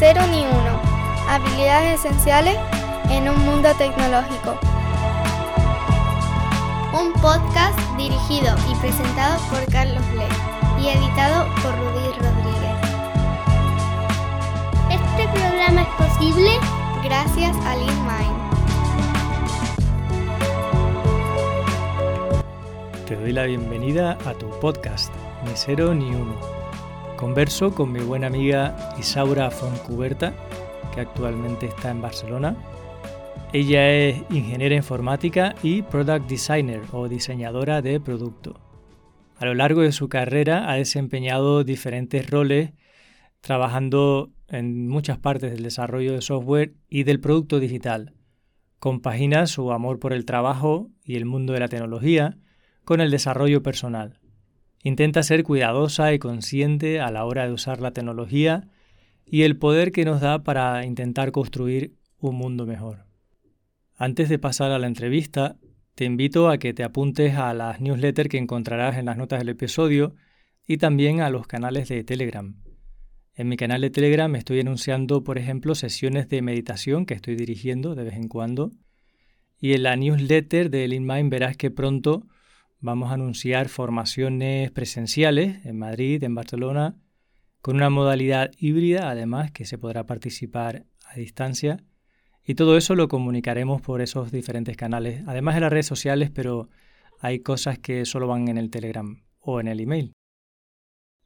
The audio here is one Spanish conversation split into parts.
cero ni uno. Habilidades esenciales en un mundo tecnológico. Un podcast dirigido y presentado por Carlos Le y editado por Rudy Rodríguez. Este programa es posible gracias a LeanMind. Te doy la bienvenida a tu podcast, Ni Cero Ni Uno. Converso con mi buena amiga Isaura Foncuberta, que actualmente está en Barcelona. Ella es ingeniera informática y product designer o diseñadora de producto. A lo largo de su carrera ha desempeñado diferentes roles trabajando en muchas partes del desarrollo de software y del producto digital. Compagina su amor por el trabajo y el mundo de la tecnología con el desarrollo personal. Intenta ser cuidadosa y consciente a la hora de usar la tecnología y el poder que nos da para intentar construir un mundo mejor. Antes de pasar a la entrevista, te invito a que te apuntes a las newsletters que encontrarás en las notas del episodio y también a los canales de Telegram. En mi canal de Telegram estoy anunciando, por ejemplo, sesiones de meditación que estoy dirigiendo de vez en cuando. Y en la newsletter de LeanMind verás que pronto vamos a anunciar formaciones presenciales en Madrid, en Barcelona, con una modalidad híbrida, además, que se podrá participar a distancia. Y todo eso lo comunicaremos por esos diferentes canales, además de las redes sociales, pero hay cosas que solo van en el Telegram o en el email.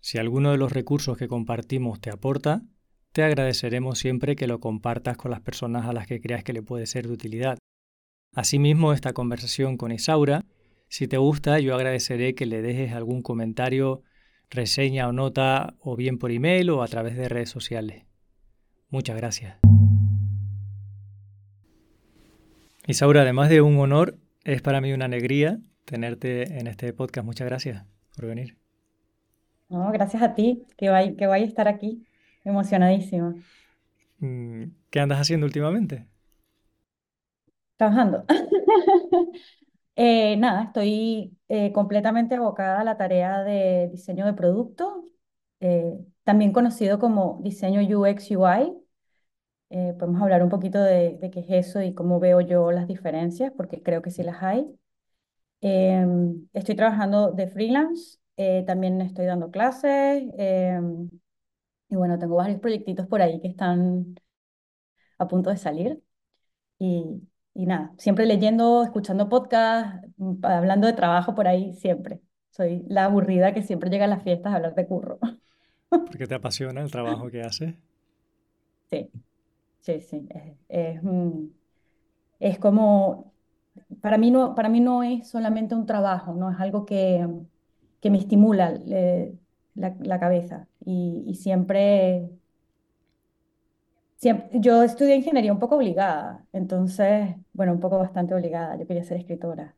Si alguno de los recursos que compartimos te aporta, te agradeceremos siempre que lo compartas con las personas a las que creas que le puede ser de utilidad. Asimismo, esta conversación con Isaura si te gusta, yo agradeceré que le dejes algún comentario, reseña o nota, o bien por email o a través de redes sociales. Muchas gracias. Isaura, además de un honor, es para mí una alegría tenerte en este podcast. Muchas gracias por venir. No, gracias a ti, que vaya, que vaya a estar aquí. Emocionadísima. Mm, ¿Qué andas haciendo últimamente? Trabajando. Eh, nada, estoy eh, completamente abocada a la tarea de diseño de producto, eh, también conocido como diseño UX UI. podemos hablar un poquito de, de, qué es eso y cómo veo yo las diferencias, porque creo que sí las hay. Em, estoy trabajando de freelance, también estoy dando clases em, y bueno, tengo varios proyectitos por ahí que están a punto de salir. Y, y nada, siempre leyendo, escuchando podcast, mm, hablando de trabajo por ahí, siempre. Soy la aburrida que siempre llega a las fiestas a hablar de curro. ¿Porque te apasiona el trabajo que haces? Sí, sí, sí. Es, mm, es, como, para mí, no, para mí no es solamente un trabajo, no es algo que, que me estimula la, la, cabeza. Y, y siempre yo estudié ingeniería un poco obligada, entonces, bueno, un poco bastante obligada, yo quería ser escritora.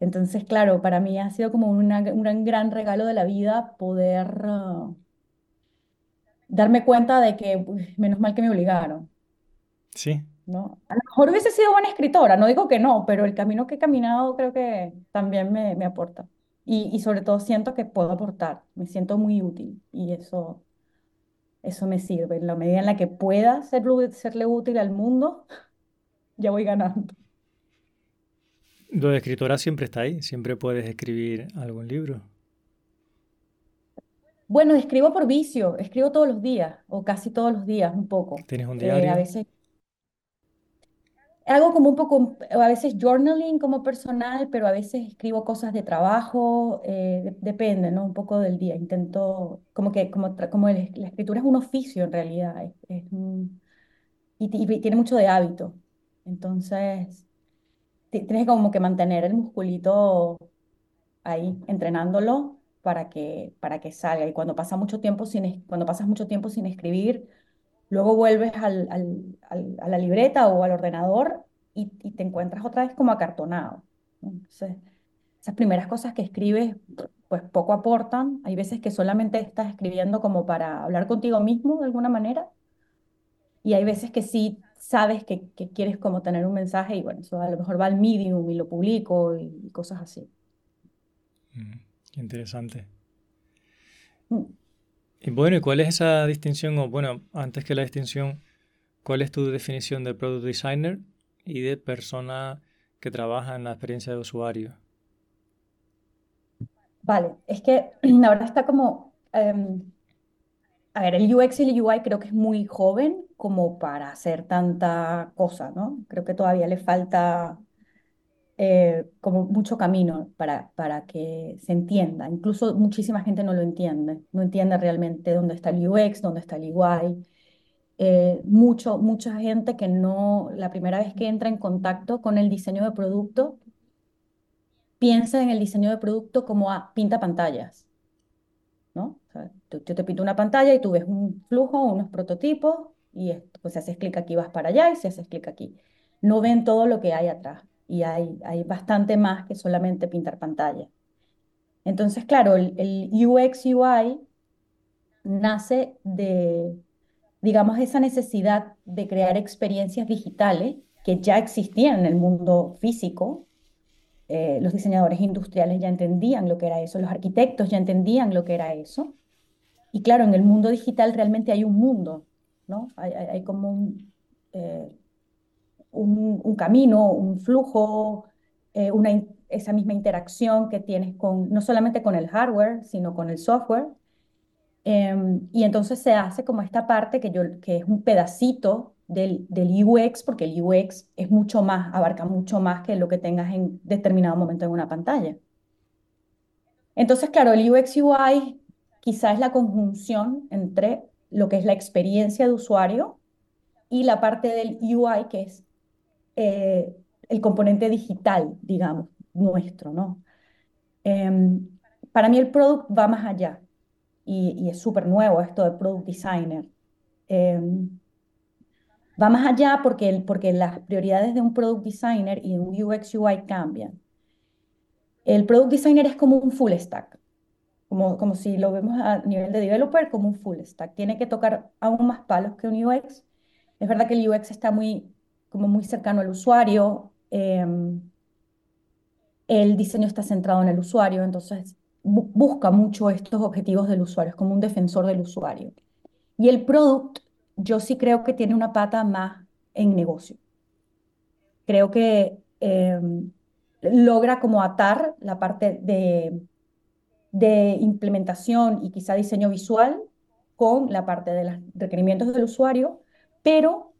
Entonces, claro, para mí ha sido como un gran regalo de la vida poder uh, darme cuenta de que, menos mal que me obligaron. Sí. ¿no? A lo mejor hubiese sido buena escritora, no digo que no, pero el camino que he caminado creo que también me, me aporta. Y, y sobre todo siento que puedo aportar, me siento muy útil y eso eso me sirve. En la medida en la que pueda serle, serle útil al mundo, ya voy ganando. Lo de escritora siempre está ahí, siempre puedes escribir algún libro. Bueno, escribo por vicio, escribo todos los días, o casi todos los días, un poco. ¿Tienes un diario? Eh, a veces hago como un poco, a veces journaling como personal, pero a veces escribo cosas de trabajo, eh, depende, ¿no? Un poco del día. Intento, como que, como, como la escritura es un oficio en realidad, es, y, tiene mucho de hábito. Entonces, tienes como que mantener el musculito ahí, entrenándolo para que, para que salga. Y cuando, pasa mucho tiempo sin, cuando pasas mucho tiempo sin escribir, Luego vuelves al, a la libreta o al ordenador y, te encuentras otra vez como acartonado. Entonces, esas primeras cosas que escribes, pues poco aportan. Hay veces que solamente estás escribiendo como para hablar contigo mismo de alguna manera. Y hay veces que sí sabes que, quieres como tener un mensaje y bueno, eso a lo mejor va al medium y lo publico y, cosas así. Mm, qué interesante. Mm. Y bueno, ¿y cuál es esa distinción? O bueno, antes que la distinción, ¿cuál es tu definición de product designer y de persona que trabaja en la experiencia de usuario? Vale, es que ahora está como, em, a ver, el UX y el UI creo que es muy joven como para hacer tanta cosa, ¿no? Creo que todavía le falta eh, como mucho camino para, para que se entienda. Incluso muchísima gente no lo entiende, no entiende realmente dónde está el UX, dónde está el UI. Eh, mucho, mucha gente que no, la primera vez que entra en contacto con el diseño de producto, piensa en el diseño de producto como a pinta pantallas. ¿no? yo te pinto una pantalla y tú ves un flujo, unos prototipos, y pues si haces clic aquí vas para allá y si haces clic aquí. No ven todo lo que hay atrás y hay, hay bastante más que solamente pintar pantalla. Entonces, claro, el, el UX UI nace de, digamos, esa necesidad de crear experiencias digitales que ya existían en el mundo físico. Eh, los diseñadores industriales ya entendían lo que era eso, los arquitectos ya entendían lo que era eso. Y claro, en el mundo digital realmente hay un mundo, ¿no? Hay, como un, eh, un, camino, un flujo, eh, una, esa misma interacción que tienes con, no solamente con el hardware, sino con el software. Em, y entonces se hace como esta parte que, yo, que es un pedacito del, del UX, porque el UX es mucho más, abarca mucho más que lo que tengas en determinado momento en una pantalla. Entonces, claro, el UX UI quizás es la conjunción entre lo que es la experiencia de usuario y la parte del UI, que es eh, el componente digital, digamos, nuestro, ¿no? Em, para mí el product va más allá y, es súper nuevo esto de product designer. Em, va más allá porque, porque las prioridades de un product designer y de un UX UI cambian. El product designer es como un full stack, como, como si lo vemos a nivel de developer, como un full stack. Tiene que tocar aún más palos que un UX. Es verdad que el UX está muy como muy cercano al usuario. Em, el diseño está centrado en el usuario, entonces busca mucho estos objetivos del usuario, es como un defensor del usuario. Y el product, yo sí creo que tiene una pata más en negocio. Creo que em, logra como atar la parte de, de implementación y quizá diseño visual con la parte de los requerimientos del usuario, pero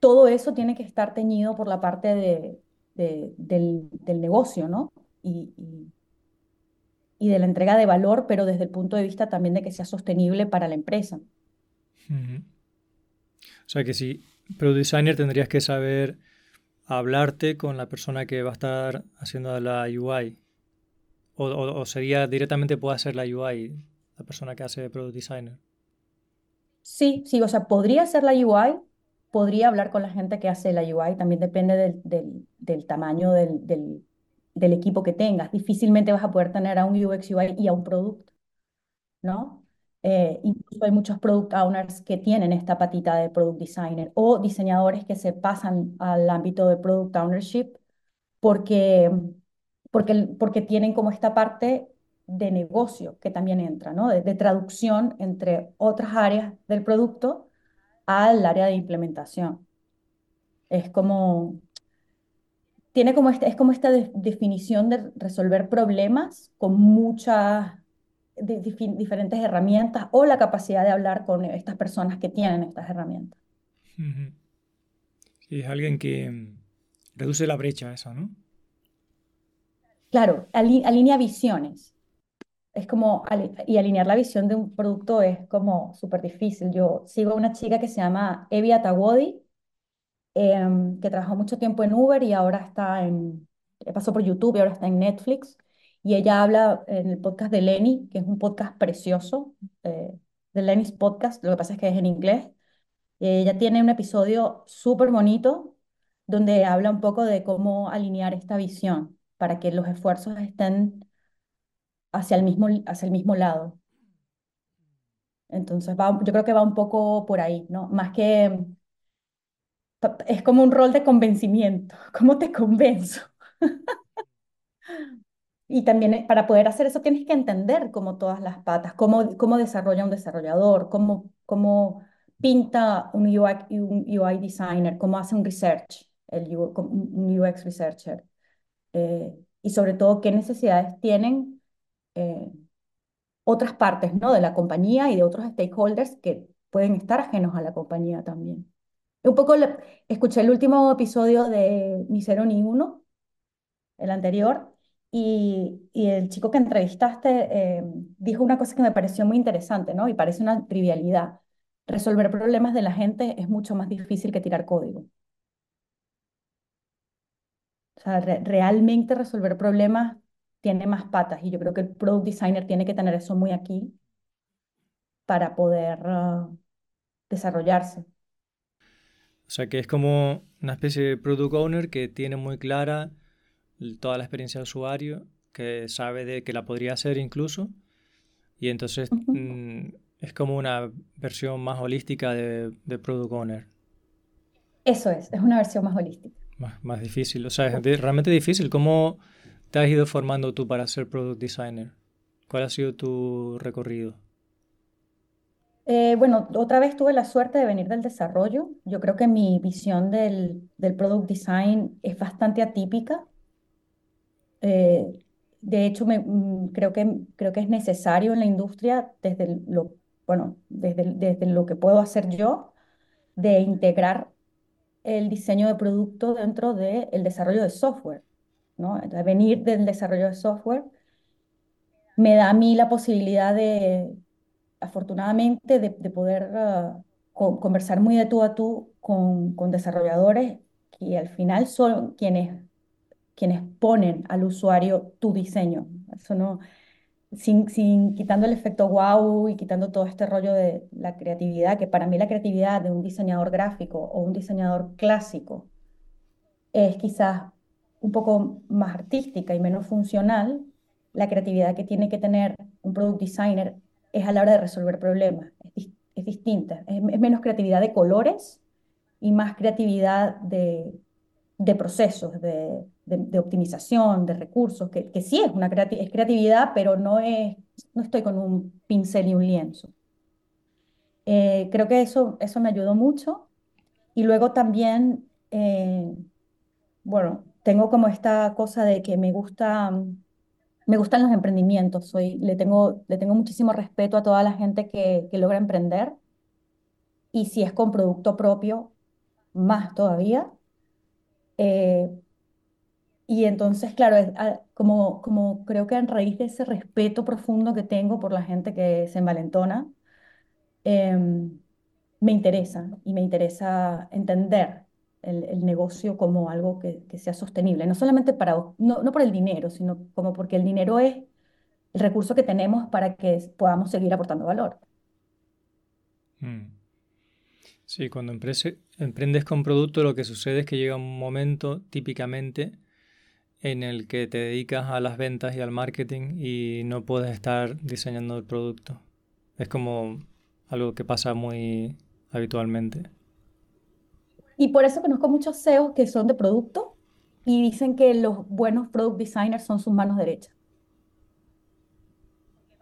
todo eso tiene que estar teñido por la parte de, del, negocio, ¿no? Y, y, de la entrega de valor, pero desde el punto de vista también de que sea sostenible para la empresa. O sea que si Product Designer tendrías que saber hablarte con la persona que va a estar haciendo la UI. O, o, sería directamente puede hacer la UI, la persona que hace Product Designer. Sí, sí, o sea, podría ser la UI, podría hablar con la gente que hace la UI, también depende del, del, tamaño del, del, equipo que tengas. Difícilmente vas a poder tener a un UX UI y a un producto, ¿no? Eh, incluso hay muchos product owners que tienen esta patita de product designer o diseñadores que se pasan al ámbito de product ownership porque, porque, porque tienen como esta parte de negocio que también entra, ¿no? de traducción entre otras áreas del producto al área de implementación. Es como, tiene como esta, es como esta definición de resolver problemas con muchas diferentes herramientas o la capacidad de hablar con estas personas que tienen estas herramientas. Sí, es alguien que mm, reduce la brecha, eso, ¿no? Claro, alinea visiones es como, y alinear la visión de un producto es como súper difícil. Yo sigo a una chica que se llama Evi Atawodi, em, que trabajó mucho tiempo en Uber y ahora está en, pasó por YouTube y ahora está en Netflix. Y ella habla en el podcast de Lenny, que es un podcast precioso, eh, de Lenny's Podcast, lo que pasa es que es en inglés. Ella tiene un episodio súper bonito donde habla un poco de cómo alinear esta visión para que los esfuerzos estén hacia el mismo, hacia el mismo lado. Entonces, va, yo creo que va un poco por ahí, ¿no? Más que es como un rol de convencimiento. ¿Cómo te convenzo? y también eh, para poder hacer eso tienes que entender como todas las patas, cómo, cómo desarrolla un desarrollador, cómo, cómo pinta un UI, un UI designer, cómo hace un research, el un UX researcher. Eh, y sobre todo qué necesidades tienen eh, otras partes ¿no? de la compañía y de otros stakeholders que pueden estar ajenos a la compañía también. Un poco escuché el último episodio de Ni Cero Ni Uno, el anterior, y, el chico que entrevistaste eh, dijo una cosa que me pareció muy interesante, ¿no? Y parece una trivialidad. Resolver problemas de la gente es mucho más difícil que tirar código. O sea, realmente resolver problemas tiene más patas y yo creo que el product designer tiene que tener eso muy aquí para poder ah, desarrollarse. O sea, que es como una especie de product owner que tiene muy clara toda la experiencia del usuario, que sabe de que la podría hacer incluso, y entonces mm, es como una versión más holística de, de, Product Owner. Eso es, es una versión más holística. Más, más difícil, o sea, es realmente difícil. ¿Cómo te has ido formando tú para ser Product Designer? ¿Cuál ha sido tu recorrido? Eh, bueno, otra vez tuve la suerte de venir del desarrollo. Yo creo que mi visión del, del product design es bastante atípica. Eh, de hecho, me, mm, creo que, creo que es necesario en la industria, desde lo, bueno, desde, desde lo que puedo hacer yo, de integrar el diseño de producto dentro del desarrollo de software. ¿no? venir del desarrollo de software me da a mí la posibilidad de, afortunadamente, de, poder ah, conversar muy de tú a tú con, con desarrolladores que al final son quienes quienes ponen al usuario tu diseño. Eso no, sin, sin quitando el efecto wow y quitando todo este rollo de la creatividad, que para mí la creatividad de un diseñador gráfico o un diseñador clásico es quizás un poco más artística y menos funcional, la creatividad que tiene que tener un product designer es a la hora de resolver problemas, es, distinta, es menos creatividad de colores y más creatividad de, de procesos, de, de, optimización, de recursos, que, que sí es, una es creatividad, pero no, es, no estoy con un pincel y un lienzo. Eh, creo que eso, eso me ayudó mucho. Y luego también, eh, bueno, tengo como esta cosa de que me gusta, me gustan los emprendimientos. Soy, le, tengo, le tengo muchísimo respeto a toda la gente que, que logra emprender. Y si es con producto propio, más todavía. Eh, y entonces, claro, ah, como, como creo que a raíz de ese respeto profundo que tengo por la gente que se envalentona, em, me interesa y me interesa entender el, negocio como algo que, que, sea sostenible, no solamente para, no, no por el dinero, sino como porque el dinero es el recurso que tenemos para que podamos seguir aportando valor. Mm. Sí, cuando emprendes con producto lo que sucede es que llega un momento típicamente en el que te dedicas a las ventas y al marketing y no puedes estar diseñando el producto. Es como algo que pasa muy habitualmente. Y por eso conozco muchos CEOs que son de producto y dicen que los buenos product designers son sus manos derechas.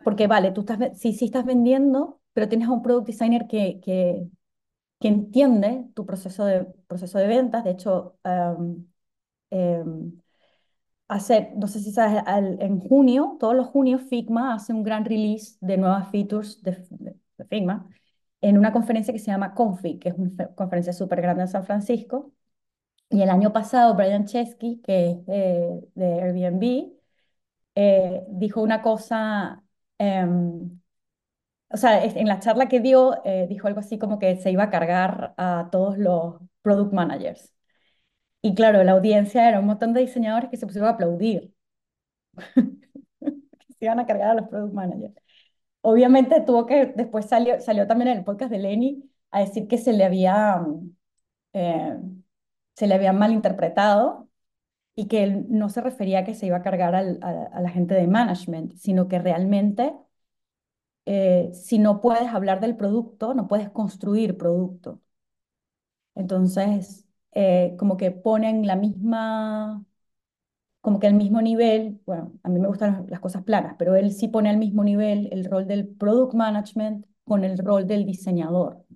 Porque vale, tú estás, sí, sí estás vendiendo, pero tienes a un product designer que, que que entiende tu proceso de, proceso de ventas. De hecho, um, hace, no sé si sabes, en junio, todos los junios, Figma hace un gran release de nuevas features de, Figma en una conferencia que se llama Config, que es una conferencia súper grande en San Francisco. Y el año pasado, Brian Chesky, que es de, Airbnb, eh, dijo una cosa em, o sea, en la charla que dio, eh, dijo algo así como que se iba a cargar a todos los product managers. Y claro, la audiencia era un montón de diseñadores que se pusieron a aplaudir. se iban a cargar a los product managers. Obviamente tuvo que, después salió, salió también en el podcast de Lenny a decir que se le había, eh, se le había malinterpretado y que él no se refería a que se iba a cargar a, a la gente de management, sino que realmente eh, si no puedes hablar del producto, no puedes construir producto. Entonces, eh, como que ponen la misma, como que al mismo nivel, bueno, a mí me gustan las cosas planas, pero él sí pone al mismo nivel el rol del product management con el rol del diseñador,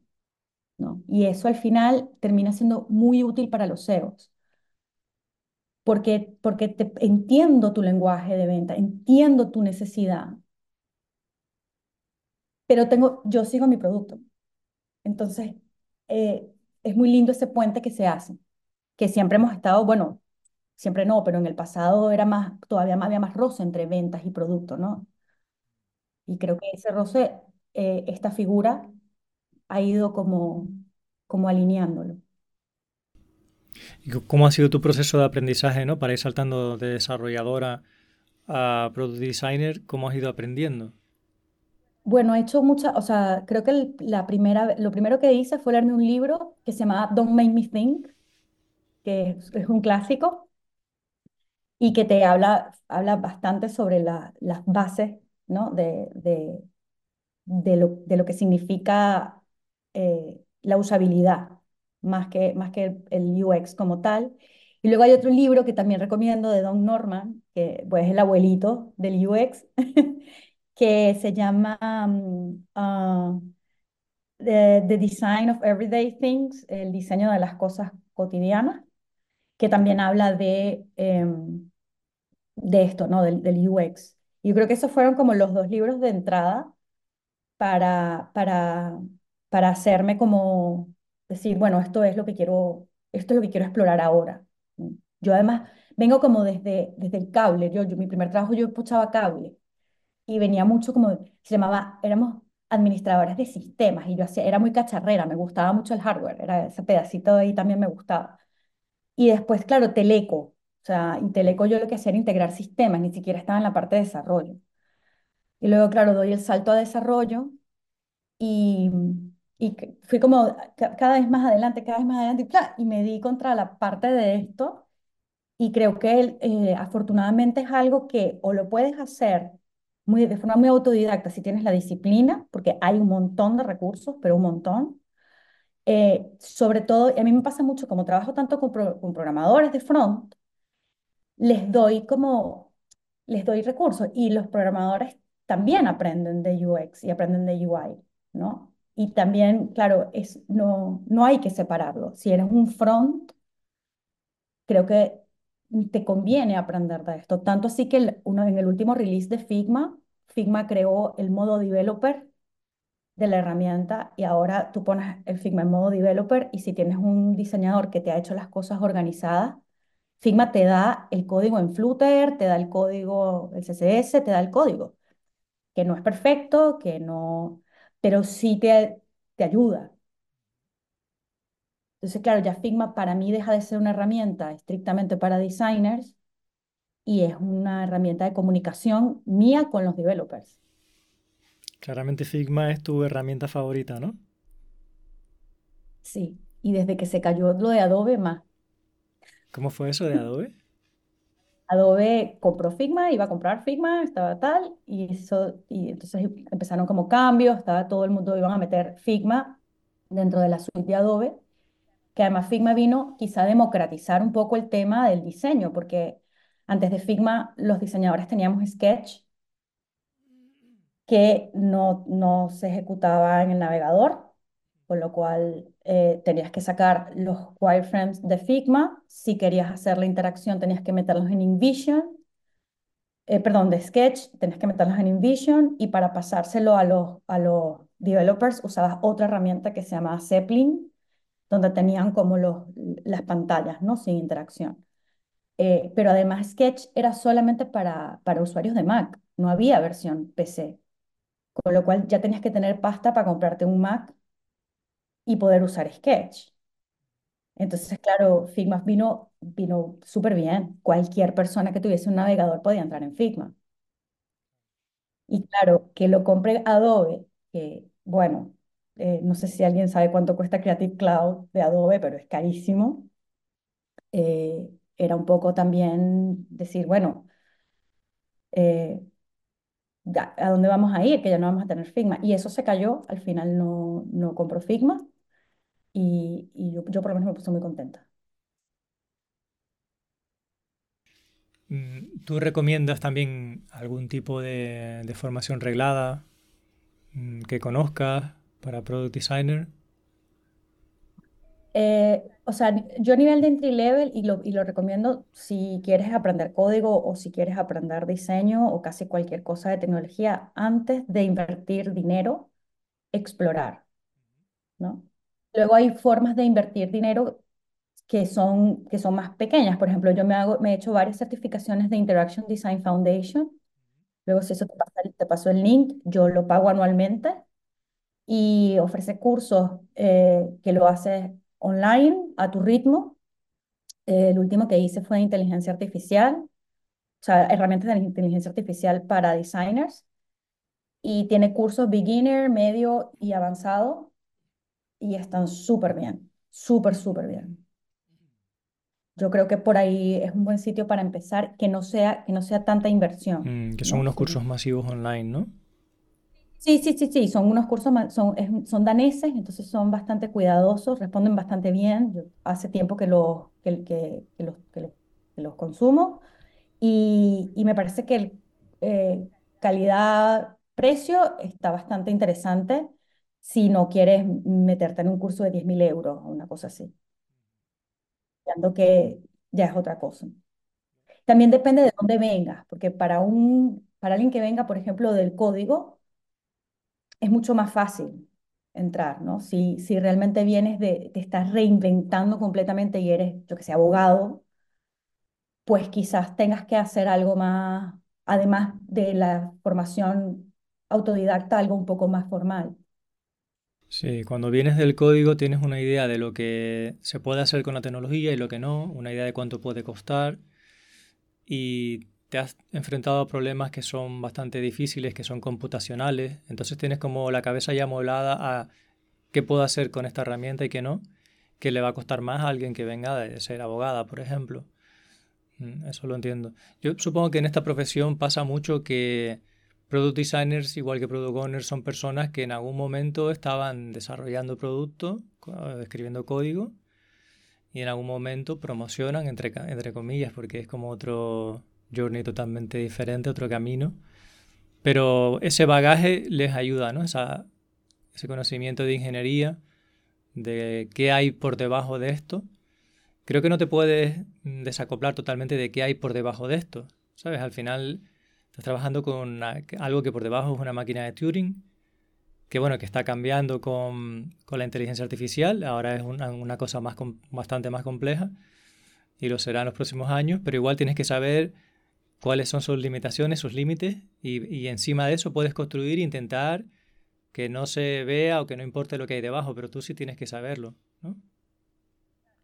¿no? Y eso al final termina siendo muy útil para los CEOs. Porque, porque te, entiendo tu lenguaje de venta, entiendo tu necesidad, pero tengo, yo sigo mi producto. Entonces, eh, es muy lindo ese puente que se hace, que siempre hemos estado, bueno, siempre no, pero en el pasado era más, todavía había más roce entre ventas y producto, ¿no? Y creo que ese roce, eh, esta figura ha ido como, como alineándolo. ¿Y cómo ha sido tu proceso de aprendizaje, ¿no? Para ir saltando de desarrolladora a product designer, ¿cómo has ido aprendiendo? Bueno, he hecho muchas, o sea, creo que la primera, lo primero que hice fue leerme un libro que se llama Don't Make Me Think, que es, un clásico y que te habla, habla bastante sobre las bases, ¿no? de, de, de, lo, de lo que significa eh, la usabilidad, más que, más que el, UX como tal. Y luego hay otro libro que también recomiendo de Don Norman, que pues, es el abuelito del UX, que se llama um, uh, The, Design of Everyday Things, el diseño de las cosas cotidianas, que también habla de, em, de esto, ¿no? Del, del UX. Yo creo que esos fueron como los dos libros de entrada para, para, para hacerme como decir, bueno, esto es lo que quiero, esto es lo que quiero explorar ahora. Yo además vengo como desde, desde el cable. Yo, mi primer trabajo yo escuchaba cable y venía mucho como, se llamaba, éramos administradores de sistemas y yo hacía, era muy cacharrera, me gustaba mucho el hardware, era ese pedacito de ahí también me gustaba. Y después, claro, Teleco, o sea, y Teleco yo lo que hacía era integrar sistemas, ni siquiera estaba en la parte de desarrollo. Y luego, claro, doy el salto a desarrollo y, y fui como cada vez más adelante, cada vez más adelante, y, y me di contra la parte de esto. Y creo que eh, afortunadamente es algo que o lo puedes hacer muy, de forma muy autodidacta si tienes la disciplina, porque hay un montón de recursos, pero un montón. Eh, sobre todo, a mí me pasa mucho, como trabajo tanto con, con programadores de front, les doy como, les doy recursos y los programadores también aprenden de UX y aprenden de UI, ¿no? Y también, claro, es, no, no hay que separarlo. Si eres un front, creo que te conviene aprender de esto. Tanto así que uno, en el último release de Figma, Figma creó el modo developer de la herramienta y ahora tú pones el Figma en modo developer y si tienes un diseñador que te ha hecho las cosas organizadas, Figma te da el código en Flutter, te da el código, el CSS, te da el código que no es perfecto, que no, pero sí te, te ayuda. Entonces, claro, ya Figma para mí deja de ser una herramienta estrictamente para designers y es una herramienta de comunicación mía con los developers. Claramente Figma es tu herramienta favorita, ¿no? Sí, y desde que se cayó lo de Adobe más. ¿Cómo fue eso de Adobe? Adobe compró Figma, iba a comprar Figma, estaba tal, y, eso, y entonces empezaron como cambios, estaba todo el mundo, iban a meter Figma dentro de la suite de Adobe, que además Figma vino quizá a democratizar un poco el tema del diseño, porque antes de Figma los diseñadores teníamos Sketch, que no, no se ejecutaba en el navegador, con lo cual eh, tenías que sacar los wireframes de Figma. Si querías hacer la interacción, tenías que meterlos en InVision. Eh, perdón, de Sketch, tenías que meterlos en InVision. Y para pasárselo a los, a los developers, usabas otra herramienta que se llamaba Zeppelin, donde tenían como los, las pantallas, ¿no? Sin interacción. Eh, pero además Sketch era solamente para, para usuarios de Mac, no había versión PC. Con lo cual ya tenías que tener pasta para comprarte un Mac y poder usar Sketch. Entonces, claro, Figma vino, vino súper bien. Cualquier persona que tuviese un navegador podía entrar en Figma. Y claro, que lo compre Adobe, que bueno, eh, no sé si alguien sabe cuánto cuesta Creative Cloud de Adobe, pero es carísimo. Eh, era un poco también decir, bueno, eh, ¿a dónde vamos a ir? Que ya no vamos a tener Figma. Y eso se cayó, al final no, no compró Figma y, yo, yo por lo menos me puse muy contenta. Mm, ¿Tú recomiendas también algún tipo de, de formación reglada mm, que conozcas para Product Designer? Eh, o sea, yo a nivel de entry level y lo, y lo recomiendo si quieres aprender código o si quieres aprender diseño o casi cualquier cosa de tecnología, antes de invertir dinero, explorar, ¿no? Luego hay formas de invertir dinero que son, que son más pequeñas. Por ejemplo, yo me, hago, me he hecho varias certificaciones de Interaction Design Foundation. Luego, si eso te, pasa, te pasó el link, yo lo pago anualmente y ofrece cursos eh, que lo haces online a tu ritmo. el último que hice fue de inteligencia artificial, o sea, herramientas de inteligencia artificial para designers. Y tiene cursos beginner, medio y avanzado. Y están súper bien, súper, súper bien. Yo creo que por ahí es un buen sitio para empezar, que no sea, que no sea tanta inversión. Mm, que son unos cursos masivos online, ¿no? Sí, sí, sí, sí, son unos cursos, son, son daneses, entonces son bastante cuidadosos, responden bastante bien. Yo hace tiempo que los, que, que, que los, que los, consumo y, y, me parece que el eh, calidad-precio está bastante interesante si no quieres meterte en un curso de 10.000 euros o una cosa así. que ya es otra cosa. También depende de dónde vengas, porque para, un, para alguien que venga, por ejemplo, del código, es mucho más fácil entrar, ¿no? Si, si realmente vienes de, te estás reinventando completamente y eres, yo que sé, abogado, pues quizás tengas que hacer algo más, además de la formación autodidacta, algo un poco más formal. Sí, cuando vienes del código tienes una idea de lo que se puede hacer con la tecnología y lo que no, una idea de cuánto puede costar y te has enfrentado a problemas que son bastante difíciles, que son computacionales, entonces tienes como la cabeza ya amoblada a qué puedo hacer con esta herramienta y qué no, que le va a costar más a alguien que venga de ser abogada, por ejemplo. Mm, eso lo entiendo. Yo supongo que en esta profesión pasa mucho que product designers, igual que product owners, son personas que en algún momento estaban desarrollando productos, escribiendo código, y en algún momento promocionan, entre, entre comillas, porque es como otro, journey totalmente diferente, otro camino. Pero ese bagaje les ayuda, ¿no? Esa, ese conocimiento de ingeniería, de qué hay por debajo de esto. Creo que no te puedes desacoplar totalmente de qué hay por debajo de esto. ¿Sabes? Al final estás trabajando con algo que por debajo es una máquina de Turing, que bueno, que está cambiando con, con la inteligencia artificial. Ahora es una, cosa más, bastante más compleja y lo será en los próximos años, pero igual tienes que saber cuáles son sus limitaciones, sus límites, y, encima de eso puedes construir e intentar que no se vea o que no importe lo que hay debajo, pero tú sí tienes que saberlo.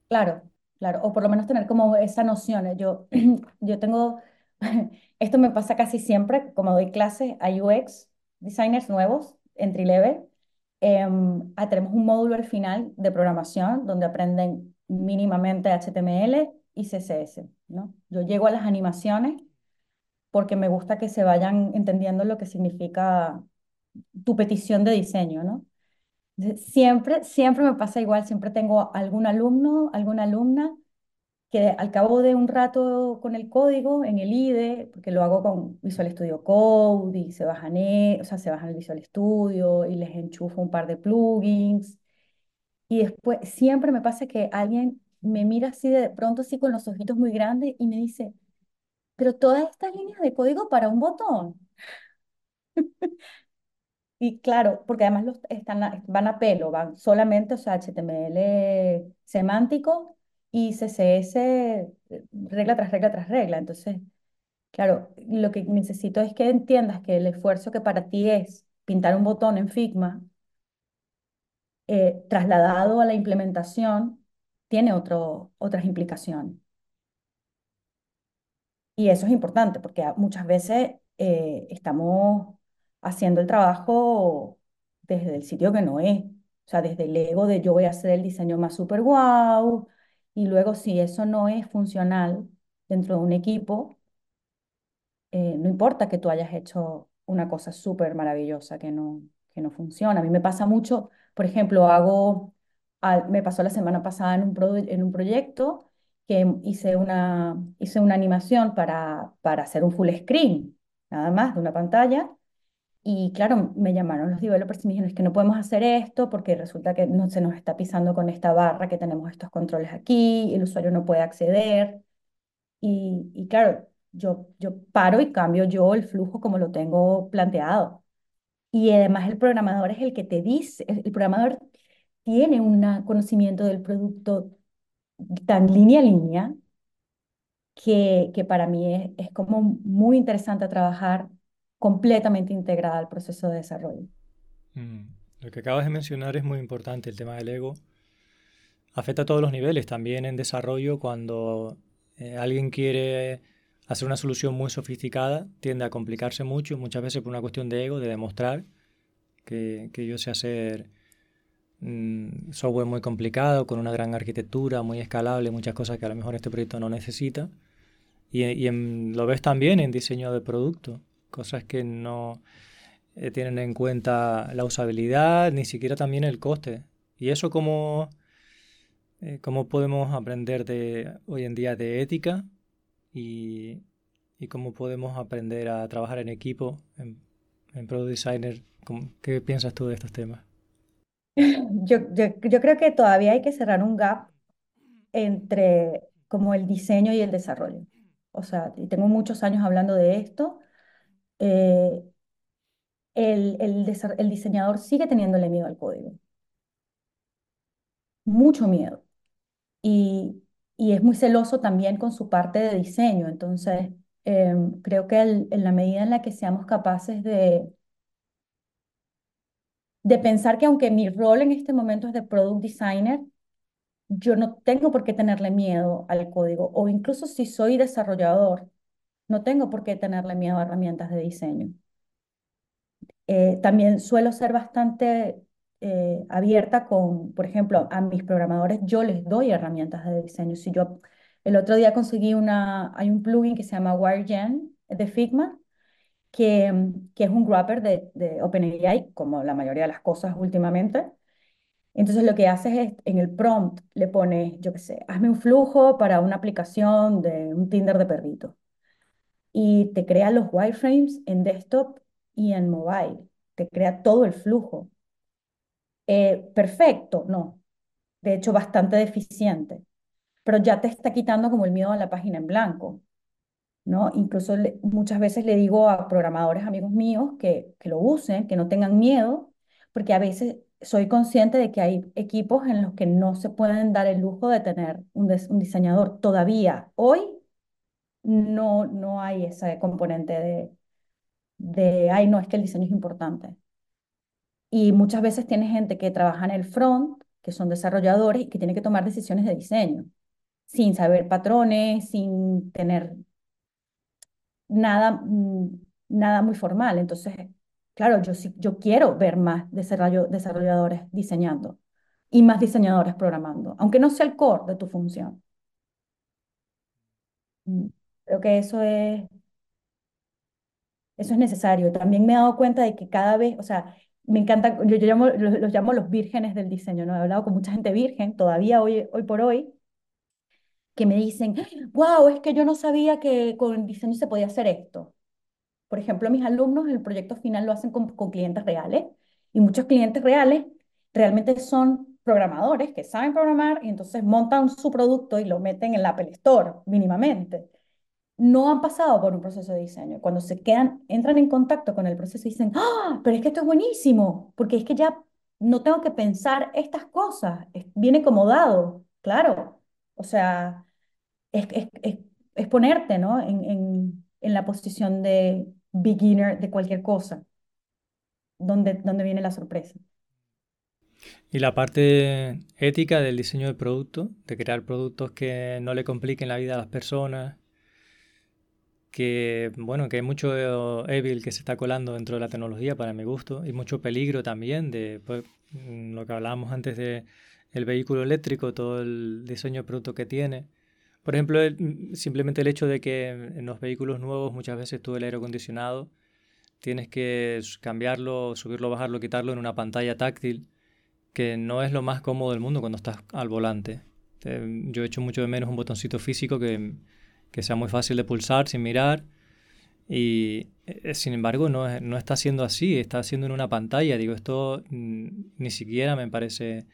Claro, claro, o por lo menos tener como esa noción. ¿eh? Yo, yo tengo, esto me pasa casi siempre, como doy clases a UX designers nuevos, entry level, eh, tenemos un módulo al final de programación donde aprenden mínimamente HTML y CSS, ¿no? Yo llego a las animaciones porque me gusta que se vayan entendiendo lo que significa tu petición de diseño, ¿no? Siempre, siempre me pasa igual, siempre tengo algún alumno, alguna alumna que al cabo de un rato con el código en el IDE, porque lo hago con Visual Studio Code y se bajan, o sea, se bajan el Visual Studio y les enchufo un par de plugins. Y después siempre me pasa que alguien me mira así de pronto, así con los ojitos muy grandes y me dice, pero todas estas líneas de código para un botón. Y claro, porque además los están van a pelo, van solamente, o sea, HTML semántico y CSS eh, regla tras regla tras regla. Entonces, claro, lo que necesito es que entiendas que el esfuerzo que para ti es pintar un botón en Figma, eh, trasladado a la implementación, tiene otro, otras implicaciones. Y eso es importante porque muchas veces eh, estamos haciendo el trabajo desde el sitio que no es. O sea, desde el ego de yo voy a hacer el diseño más super guau. Y luego si eso no es funcional dentro de un equipo, eh, no importa que tú hayas hecho una cosa súper maravillosa que no, que no funciona. A mí me pasa mucho, por ejemplo, hago, me pasó la semana pasada en un, en un proyecto que hice una, hice una animación para, para hacer un full screen, nada más, de una pantalla. Y claro, me llamaron los developers y me dijeron, es que no podemos hacer esto porque resulta que no se nos está pisando con esta barra que tenemos estos controles aquí, el usuario no puede acceder. Y, y claro, yo, yo paro y cambio yo el flujo como lo tengo planteado. Y además el programador es el que te dice, el programador tiene un conocimiento del producto tan línea a línea que, que para mí es, es como muy interesante trabajar completamente integrada al proceso de desarrollo. Mm. Lo que acabas de mencionar es muy importante, el tema del ego. Afecta a todos los niveles, también en desarrollo, cuando eh, alguien quiere hacer una solución muy sofisticada, tiende a complicarse mucho, muchas veces por una cuestión de ego, de demostrar que, yo sé hacer mm, software muy complicado, con una gran arquitectura, muy escalable, muchas cosas que a lo mejor este proyecto no necesita. Y, y lo ves también en diseño de producto cosas que no eh, tienen en cuenta la usabilidad, ni siquiera también el coste. Y eso cómo, eh, cómo podemos aprender de hoy en día de ética y, y cómo podemos aprender a trabajar en equipo, en, en Product Designer. ¿Qué piensas tú de estos temas? Yo, yo, yo creo que todavía hay que cerrar un gap entre como el diseño y el desarrollo. O sea, tengo muchos años hablando de esto eh, el, el, diseñador sigue teniéndole miedo al código. Mucho miedo. Y, y es muy celoso también con su parte de diseño. Entonces, em, creo que en la medida en la que seamos capaces de, de pensar que aunque mi rol en este momento es de product designer, yo no tengo por qué tenerle miedo al código. O incluso si soy desarrollador, no tengo por qué tenerle miedo a herramientas de diseño. Eh, también suelo ser bastante eh, abierta con, por ejemplo, a mis programadores yo les doy herramientas de diseño. Si yo el otro día conseguí una, hay un plugin que se llama WireGen de Figma, que, que es un wrapper de, de OpenAI, como la mayoría de las cosas últimamente. Entonces lo que haces es, en el prompt le pones, yo qué sé, hazme un flujo para una aplicación de un Tinder de perrito y te crea los wireframes en desktop y en mobile. Te crea todo el flujo. Eh, perfecto, no. De hecho, bastante deficiente. Pero ya te está quitando como el miedo a la página en blanco. ¿no? Incluso muchas veces le digo a programadores amigos míos que, que lo usen, que no tengan miedo, porque a veces soy consciente de que hay equipos en los que no se pueden dar el lujo de tener un, un diseñador todavía hoy no, no hay ese componente de, de, ay, no, es que el diseño es importante. Y muchas veces tiene gente que trabaja en el front, que son desarrolladores y que tiene que tomar decisiones de diseño, sin saber patrones, sin tener nada, mm, nada muy formal. Entonces, claro, yo, yo quiero ver más desarrolladores diseñando y más diseñadores programando, aunque no sea el core de tu función. Creo que eso es, eso es necesario. También me he dado cuenta de que cada vez, o sea, me encanta, yo, llamo, los, llamo los vírgenes del diseño, ¿no? He hablado con mucha gente virgen, todavía hoy, hoy por hoy, que me dicen, wow, es que yo no sabía que con diseño se podía hacer esto. Por ejemplo, mis alumnos el proyecto final lo hacen con, con clientes reales y muchos clientes reales realmente son programadores que saben programar y entonces montan su producto y lo meten en la Apple Store mínimamente no han pasado por un proceso de diseño. Cuando se quedan, entran en contacto con el proceso y dicen, ¡ah! Pero es que esto es buenísimo, porque es que ya no tengo que pensar estas cosas, viene como dado, claro. O sea, es, es, ponerte, ¿no? En, en, en, la posición de beginner de cualquier cosa, donde, donde viene la sorpresa. Y la parte ética del diseño de producto, de crear productos que no le compliquen la vida a las personas, que bueno, que hay mucho evil que se está colando dentro de la tecnología para mi gusto y mucho peligro también de pues, mm, lo que hablábamos antes de el vehículo eléctrico, todo el diseño de producto que tiene. Por ejemplo, mm, simplemente el hecho de que en los vehículos nuevos muchas veces tú el aire acondicionado tienes que cambiarlo, subirlo, bajarlo, quitarlo en una pantalla táctil, que no es lo más cómodo del mundo cuando estás al volante. yo he hecho mucho de menos un botoncito físico que, que sea muy fácil de pulsar sin mirar. Y eh, sin embargo, no, no está siendo así, está siendo en una pantalla. Digo, esto mm, ni siquiera me parece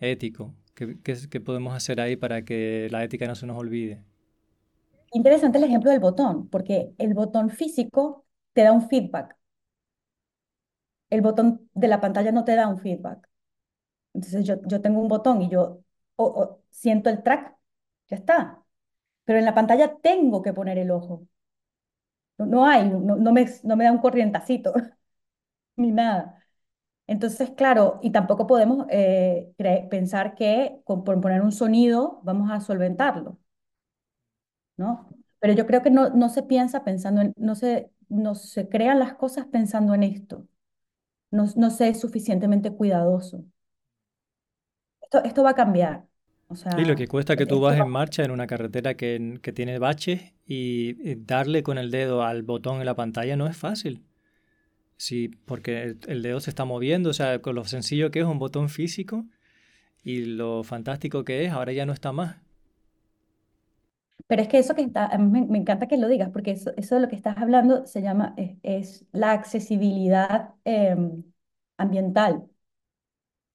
ético. ¿Qué, ¿Qué, podemos hacer ahí para que la ética no se nos olvide? Interesante el ejemplo del botón, porque el botón físico te da un feedback. El botón de la pantalla no te da un feedback. Entonces yo, yo tengo un botón y yo siento el track, ya está. Pero en la pantalla tengo que poner el ojo. No, hay, no, no, me, no me da un corrientacito, ni nada. Entonces, claro, y tampoco podemos eh, pensar que con, por poner un sonido vamos a solventarlo, ¿no? Pero yo creo que no, no se piensa pensando en, no se, no se crean las cosas pensando en esto. No, no se es suficientemente cuidadoso. Esto, esto va a cambiar. O sea, y lo que cuesta que tú vas en marcha en una carretera que, que tiene baches y darle con el dedo al botón en la pantalla no es fácil. Sí, porque el, dedo se está moviendo, o sea, con lo sencillo que es un botón físico y lo fantástico que es, ahora ya no está más. Pero es que eso que está, a mí me, encanta que lo digas, porque eso, eso, de lo que estás hablando se llama, es, la accesibilidad em, ambiental,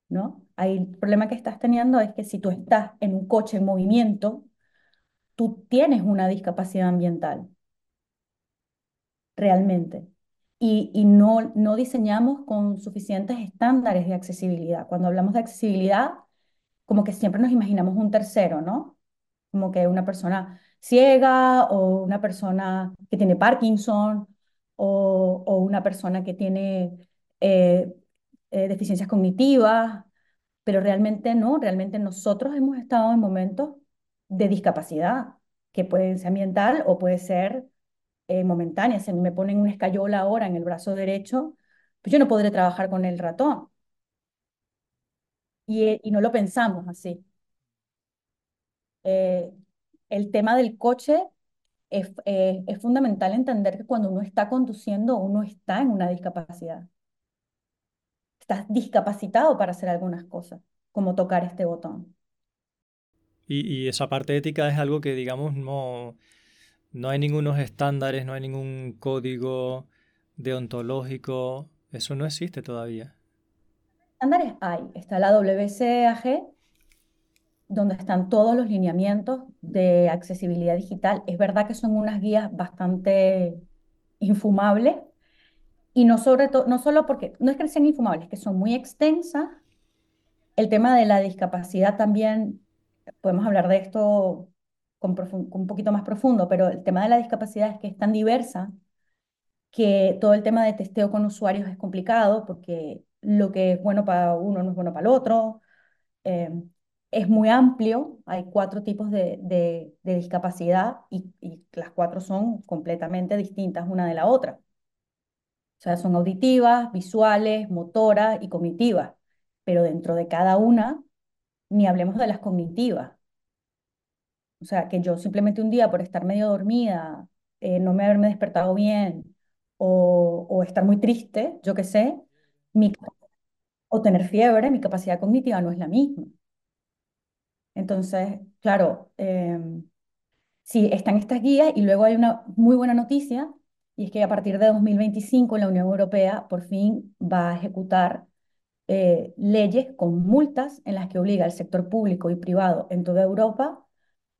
¿no? El problema que estás teniendo es que si tú estás en un coche en movimiento, tú tienes una discapacidad ambiental, realmente. Y, no, diseñamos con suficientes estándares de accesibilidad. Cuando hablamos de accesibilidad, como que siempre nos imaginamos un tercero, ¿no? Como que una persona ciega o una persona que tiene Parkinson o, o una persona que tiene eh, eh, deficiencias cognitivas pero realmente no, realmente nosotros hemos estado en momentos de discapacidad, que puede ser ambiental o puede ser eh, momentánea. Si me ponen una escayola ahora en el brazo derecho, pues yo no podré trabajar con el ratón. Y, eh, no lo pensamos así. Eh, el tema del coche es, es fundamental entender que cuando uno está conduciendo, uno está en una discapacidad estás discapacitado para hacer algunas cosas, como tocar este botón. Y, esa parte ética es algo que, digamos, no, no hay ningunos estándares, no hay ningún código deontológico, eso no existe todavía. Estándares hay, está la WCAG, donde están todos los lineamientos de accesibilidad digital. Es verdad que son unas guías bastante infumables, y no, sobre no solo porque, no es que sean infumables, que son muy extensas. El tema de la discapacidad también, podemos hablar de esto con, un poquito más profundo, pero el tema de la discapacidad es que es tan diversa que todo el tema de testeo con usuarios es complicado porque lo que es bueno para uno no es bueno para el otro. Eh, es muy amplio, hay cuatro tipos de, de, discapacidad y, y, las cuatro son completamente distintas una de la otra. Sea, son auditivas, visuales, motoras y cognitivas. Pero dentro de cada una, ni hablemos de las cognitivas. O sea, que yo simplemente un día por estar medio dormida, eh, no me haberme despertado bien o, o estar muy triste, yo qué sé, mi, o tener fiebre, mi capacidad cognitiva no es la misma. Entonces, claro, eh, sí, están estas guías y luego hay una muy buena noticia y es que a partir de 2025 la Unión Europea por fin va a ejecutar eh, leyes con multas en las que obliga al sector público y privado en toda Europa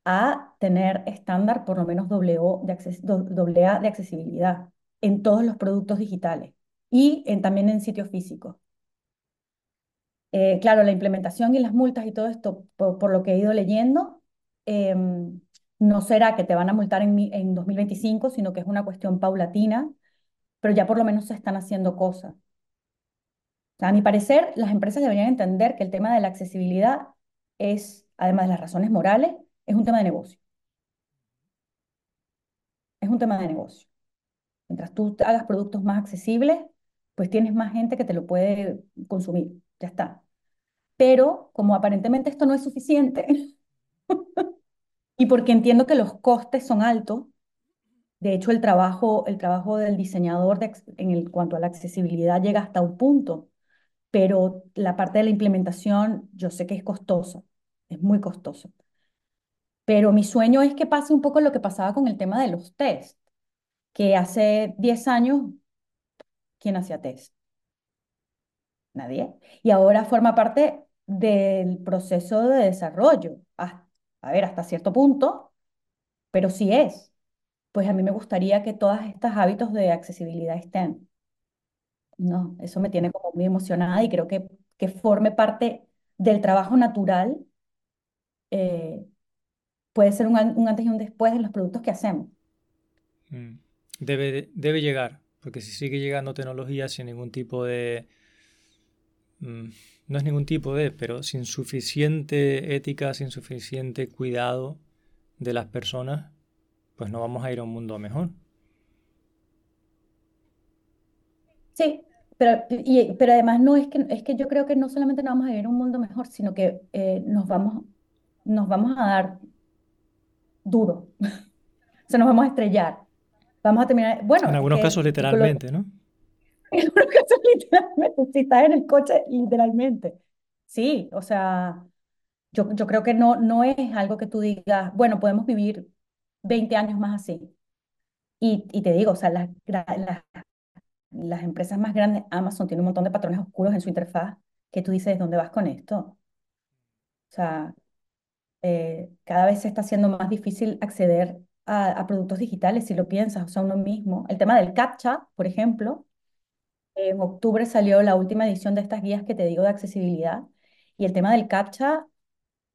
a tener estándar por lo menos doble, de A de accesibilidad en todos los productos digitales y en, también en sitios físicos. Eh, claro, la implementación y las multas y todo esto, por, lo que he ido leyendo, em, no será que te van a multar en, en 2025, sino que es una cuestión paulatina, pero ya por lo menos se están haciendo cosas. A mi parecer, las empresas deberían entender que el tema de la accesibilidad es, además de las razones morales, es un tema de negocio. Es un tema de negocio. Mientras tú hagas productos más accesibles, pues tienes más gente que te lo puede consumir. Ya está. Pero como aparentemente esto no es suficiente, Y porque entiendo que los costes son altos, de hecho el trabajo, el trabajo del diseñador en cuanto a la accesibilidad llega hasta un punto, pero la parte de la implementación yo sé que es costosa, es muy costosa. Pero mi sueño es que pase un poco lo que pasaba con el tema de los test, que hace 10 años, ¿quién hacía test? Nadie. Y ahora forma parte del proceso de desarrollo. A ver, hasta cierto punto, pero sí es. Pues a mí me gustaría que todos estos hábitos de accesibilidad estén. No, eso me tiene como muy emocionada y creo que, que forme parte del trabajo natural. eh, puede ser un antes y un después de los productos que hacemos. Mm. Debe, debe llegar, porque si sigue llegando tecnología sin ningún tipo de... mm, no es ningún tipo de, pero sin suficiente ética, sin suficiente cuidado de las personas, pues no vamos a ir a un mundo mejor. Sí, pero, y- pero además no es que, es que yo creo que no solamente nos vamos a vivir un mundo mejor, sino que eh, nos vamos, nos vamos a dar duro, o sea, nos vamos a estrellar. Vamos a terminar, bueno, En algunos casos lo- literalmente, ¿no? casos literalmente, si estás en el coche, literalmente. Sí, o sea, yo, yo creo que no, no es algo que tú digas, bueno, podemos vivir 20 años más así. Y, y te digo, o sea, las, las, las empresas más grandes, Amazon tiene un montón de patrones oscuros en su interfaz que tú dices, ¿dónde vas con esto? O sea, eh, cada vez se está haciendo más difícil acceder a, a productos digitales, si lo piensas, o sea, uno mismo. El tema del CAPTCHA, por ejemplo, en octubre salió la última edición de estas guías que te digo de accesibilidad, y el tema del CAPTCHA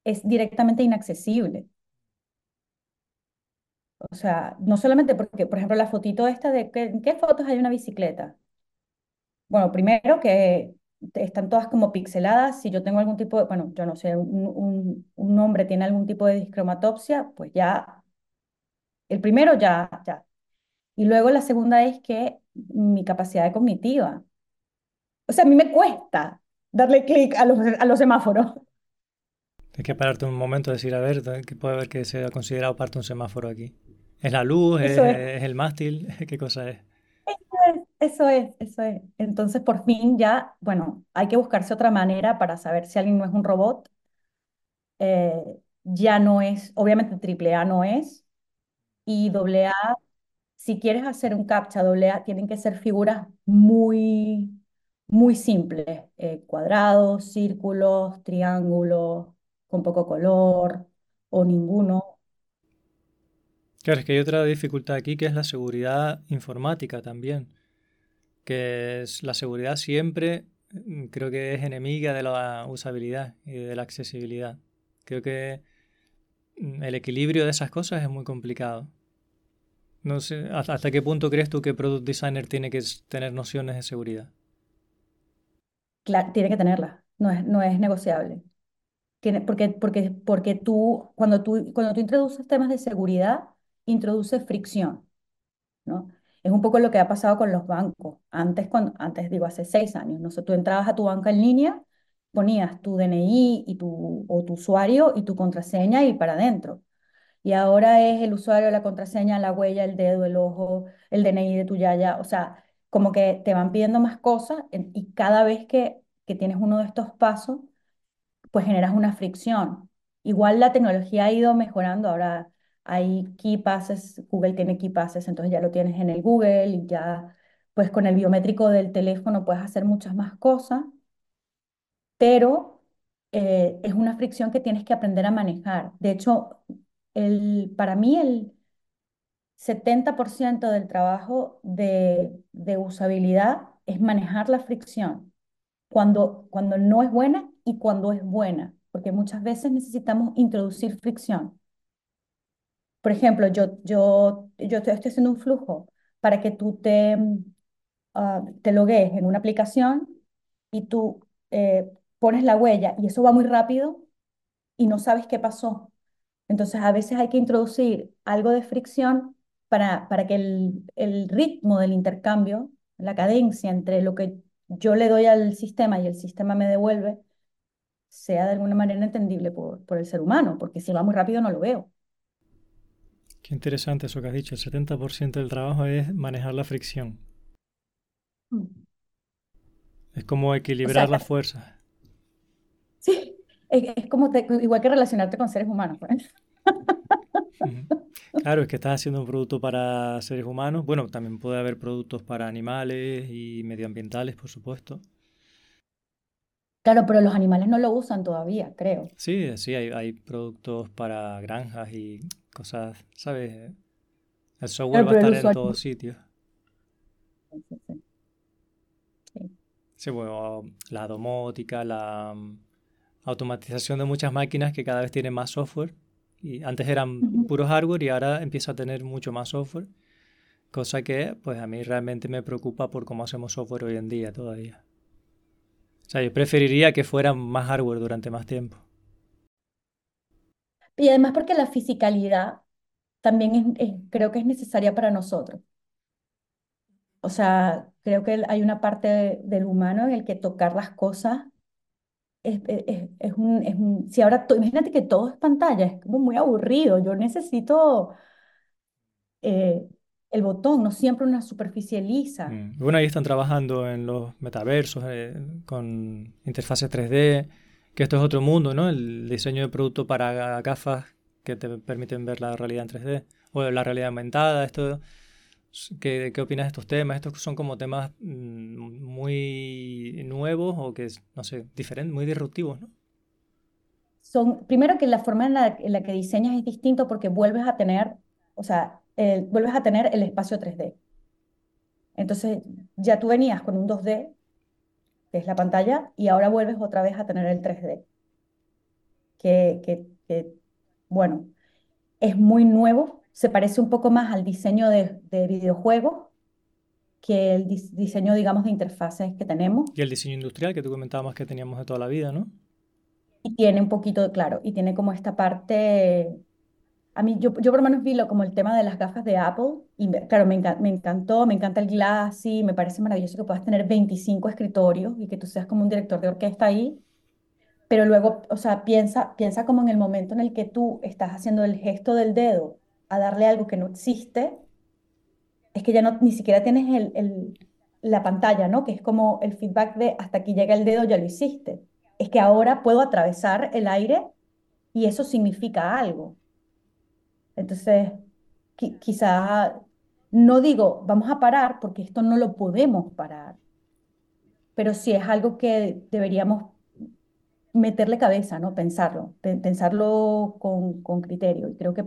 es directamente inaccesible. O sea, no solamente porque, por ejemplo, la fotito esta de ¿qué, ¿en qué fotos hay una bicicleta? Bueno, primero que están todas como pixeladas. Si yo tengo algún tipo de, bueno, yo no sé, un, un, un hombre tiene algún tipo de discromatopsia, pues ya, el primero ya, ya. Y luego la segunda es que mi capacidad cognitiva. O sea, a mí me cuesta darle clic a los, a los semáforos. Hay que pararte un momento y decir, a ver, ¿qué puede haber que sea considerado parte de un semáforo aquí? ¿Es la luz? ¿Es, Eso es. es el mástil? ¿Qué cosa es? Eso es, eso es. Entonces, por fin ya, bueno, hay que buscarse otra manera para saber si alguien no es un robot. Eh, ya no es, obviamente triple A no es, y doble A, si quieres hacer un captcha doble A, tienen que ser figuras muy, muy simples, eh, cuadrados, círculos, triángulos, con poco color o ninguno. Claro, es que hay otra dificultad aquí que es la seguridad informática también. Que es la seguridad siempre mm, creo que es enemiga de la usabilidad y de la accesibilidad. Creo que mm, el equilibrio de esas cosas es muy complicado. No sé, ¿hasta qué punto crees tú que Product Designer tiene que tener nociones de seguridad? Cla- tiene que tenerla, no es, no es negociable. Tiene, porque, porque, porque tú, cuando tú, cuando tú introduces temas de seguridad, introduces fricción, ¿no? Es un poco lo que ha pasado con los bancos. Antes, cuando, antes digo, hace seis años, no sé, tú entrabas a tu banca en línea, ponías tu DNI y tu, o tu usuario y tu contraseña y para adentro. Y ahora es el usuario, la contraseña, la huella, el dedo, el ojo, el DNI de tu yaya. O sea, como que te van pidiendo más cosas y cada vez que, que tienes uno de estos pasos, pues generas una fricción. Igual la tecnología ha ido mejorando, ahora hay key passes, Google tiene key passes, entonces ya lo tienes en el Google y ya pues con el biométrico del teléfono puedes hacer muchas más cosas, pero eh, es una fricción que tienes que aprender a manejar. De hecho, el, para mí el 70% del trabajo de, de usabilidad es manejar la fricción cuando, cuando no es buena y cuando es buena, porque muchas veces necesitamos introducir fricción. Por ejemplo, yo, yo, yo estoy, estoy haciendo un flujo para que tú te, ah, te loguees en una aplicación y tú eh, pones la huella y eso va muy rápido y no sabes qué pasó. Entonces, a veces hay que introducir algo de fricción para, para que el, el ritmo del intercambio, la cadencia entre lo que yo le doy al sistema y el sistema me devuelve, sea de alguna manera entendible por, por el ser humano, porque si va muy rápido no lo veo. Qué interesante eso que has dicho. El 70% del trabajo es manejar la fricción. Mm. Es como O equilibrar sea, las fuerzas. Es, es como te- igual que relacionarte con seres humanos, pues. Claro, es que estás haciendo un producto para seres humanos. Bueno, también puede haber productos para animales y medioambientales, por supuesto. Claro, pero los animales no lo usan todavía, creo. Sí, sí, hay, hay productos para granjas y cosas, ¿sabes? El software va a estar en todos sitios. Sí, bueno, la domótica, la automatización de muchas máquinas que cada vez tienen más software. Y antes eran puro hardware y ahora empieza a tener mucho más software. Cosa que, pues a mí realmente me preocupa por cómo hacemos software hoy en día todavía. O sea, yo preferiría que fuera más hardware durante más tiempo. Y además porque la fisicalidad también creo que es necesaria para nosotros. O sea, creo que hay una parte del humano en el que tocar las cosas es, un, Si ahora, imagínate que todo es pantalla, es como muy aburrido. Yo necesito eh, el botón, no siempre una superficie lisa. Mm. Bueno, ahí están trabajando en los metaversos, eh, con interfaces 3D, que esto es otro mundo, ¿no? El diseño de producto para gafas que te permiten ver la realidad en 3D, o la realidad aumentada, esto... ¿Qué, ¿Qué, opinas de estos temas? Estos son como temas mm, muy nuevos o que, no sé, diferentes, muy disruptivos, ¿no? Son, primero que la forma en la, en la que diseñas es distinto porque vuelves a tener, o sea, vuelves a tener el espacio 3D. Entonces, ya tú venías con un 2D, que es la pantalla, y ahora vuelves otra vez a tener el 3D. Que, que, que bueno, es muy nuevo, se parece un poco más al diseño de, de videojuegos que el diseño, digamos, de interfaces que tenemos. Y el diseño industrial que tú comentabas que teníamos de toda la vida, ¿no? Y tiene un poquito, claro, y tiene como esta parte a mí, yo, yo por lo menos vi lo, como el tema de las gafas de Apple, y claro, me, me encantó, me encanta el Glassy, me parece maravilloso que puedas tener 25 escritorios y que tú seas como un director de orquesta ahí, pero luego, o sea, piensa, piensa como en el momento en el que tú estás haciendo el gesto del dedo a darle algo que no existe, es que ya no, ni siquiera tienes el, el, la pantalla, ¿no? Que es como el feedback de hasta aquí llega el dedo, ya lo hiciste. Es que ahora puedo atravesar el aire y eso significa algo. Entonces, quizá, no digo, vamos a parar porque esto no lo podemos parar, pero sí es algo que deberíamos meterle cabeza, ¿no? Pensarlo, pensarlo con, con criterio. Y creo que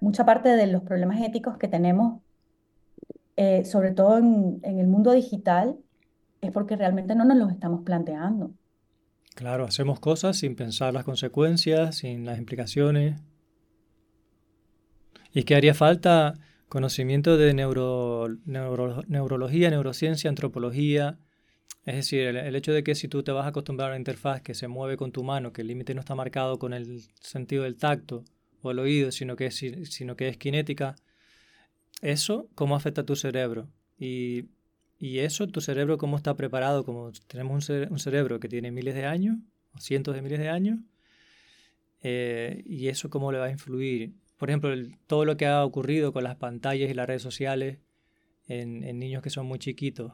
mucha parte de los problemas éticos que tenemos, eh, sobre todo en, el mundo digital, es porque realmente no nos los estamos planteando. Claro, hacemos cosas sin pensar las consecuencias, sin las implicaciones. Y que haría falta conocimiento de neuro, neurología, neurociencia, antropología. Es decir, el, hecho de que si tú te vas a acostumbrar a una interfaz que se mueve con tu mano, que el límite no está marcado con el sentido del tacto o el oído, sino que es, sino que es cinética, eso cómo afecta a tu cerebro. Y, y eso, tu cerebro cómo está preparado, como tenemos un, cerebro que tiene miles de años, o cientos de miles de años, eh, y eso cómo le va a influir por ejemplo, todo lo que ha ocurrido con las pantallas y las redes sociales en, niños que son muy chiquitos,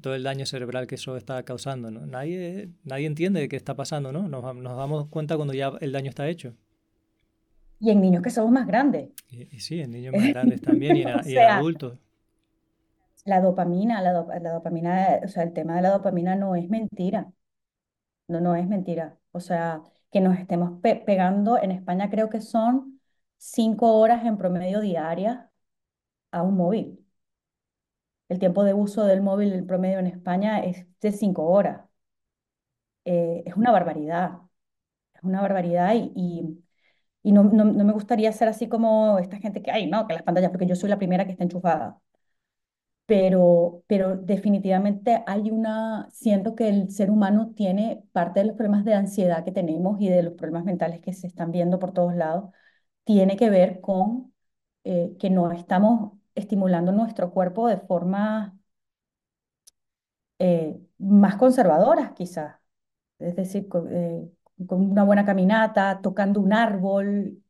todo el daño cerebral que eso está causando. Nadie, nadie entiende qué está pasando, ¿no? Nos, damos cuenta cuando ya el daño está hecho. Y en niños que somos más grandes. Y, sí, en niños más grandes también y en, adultos. La dopamina, la, la, dopamina, o sea, el tema de la dopamina no es mentira. No, no es mentira. O sea, que nos estemos pegando, en España creo que son cinco horas en promedio diaria a un móvil. El tiempo de uso del móvil en promedio en España es de cinco horas. Eh, es una barbaridad, es una barbaridad y, y, no, no, me gustaría ser así como esta gente que hay, ¿no? Que las pantallas, porque yo soy la primera que está enchufada. Pero, pero definitivamente hay una, siento que el ser humano tiene parte de los problemas de ansiedad que tenemos y de los problemas mentales que se están viendo por todos lados, tiene que ver con eh, que no estamos estimulando nuestro cuerpo de forma eh, más conservadoras quizás. Es decir, eh, con, una buena caminata, tocando un árbol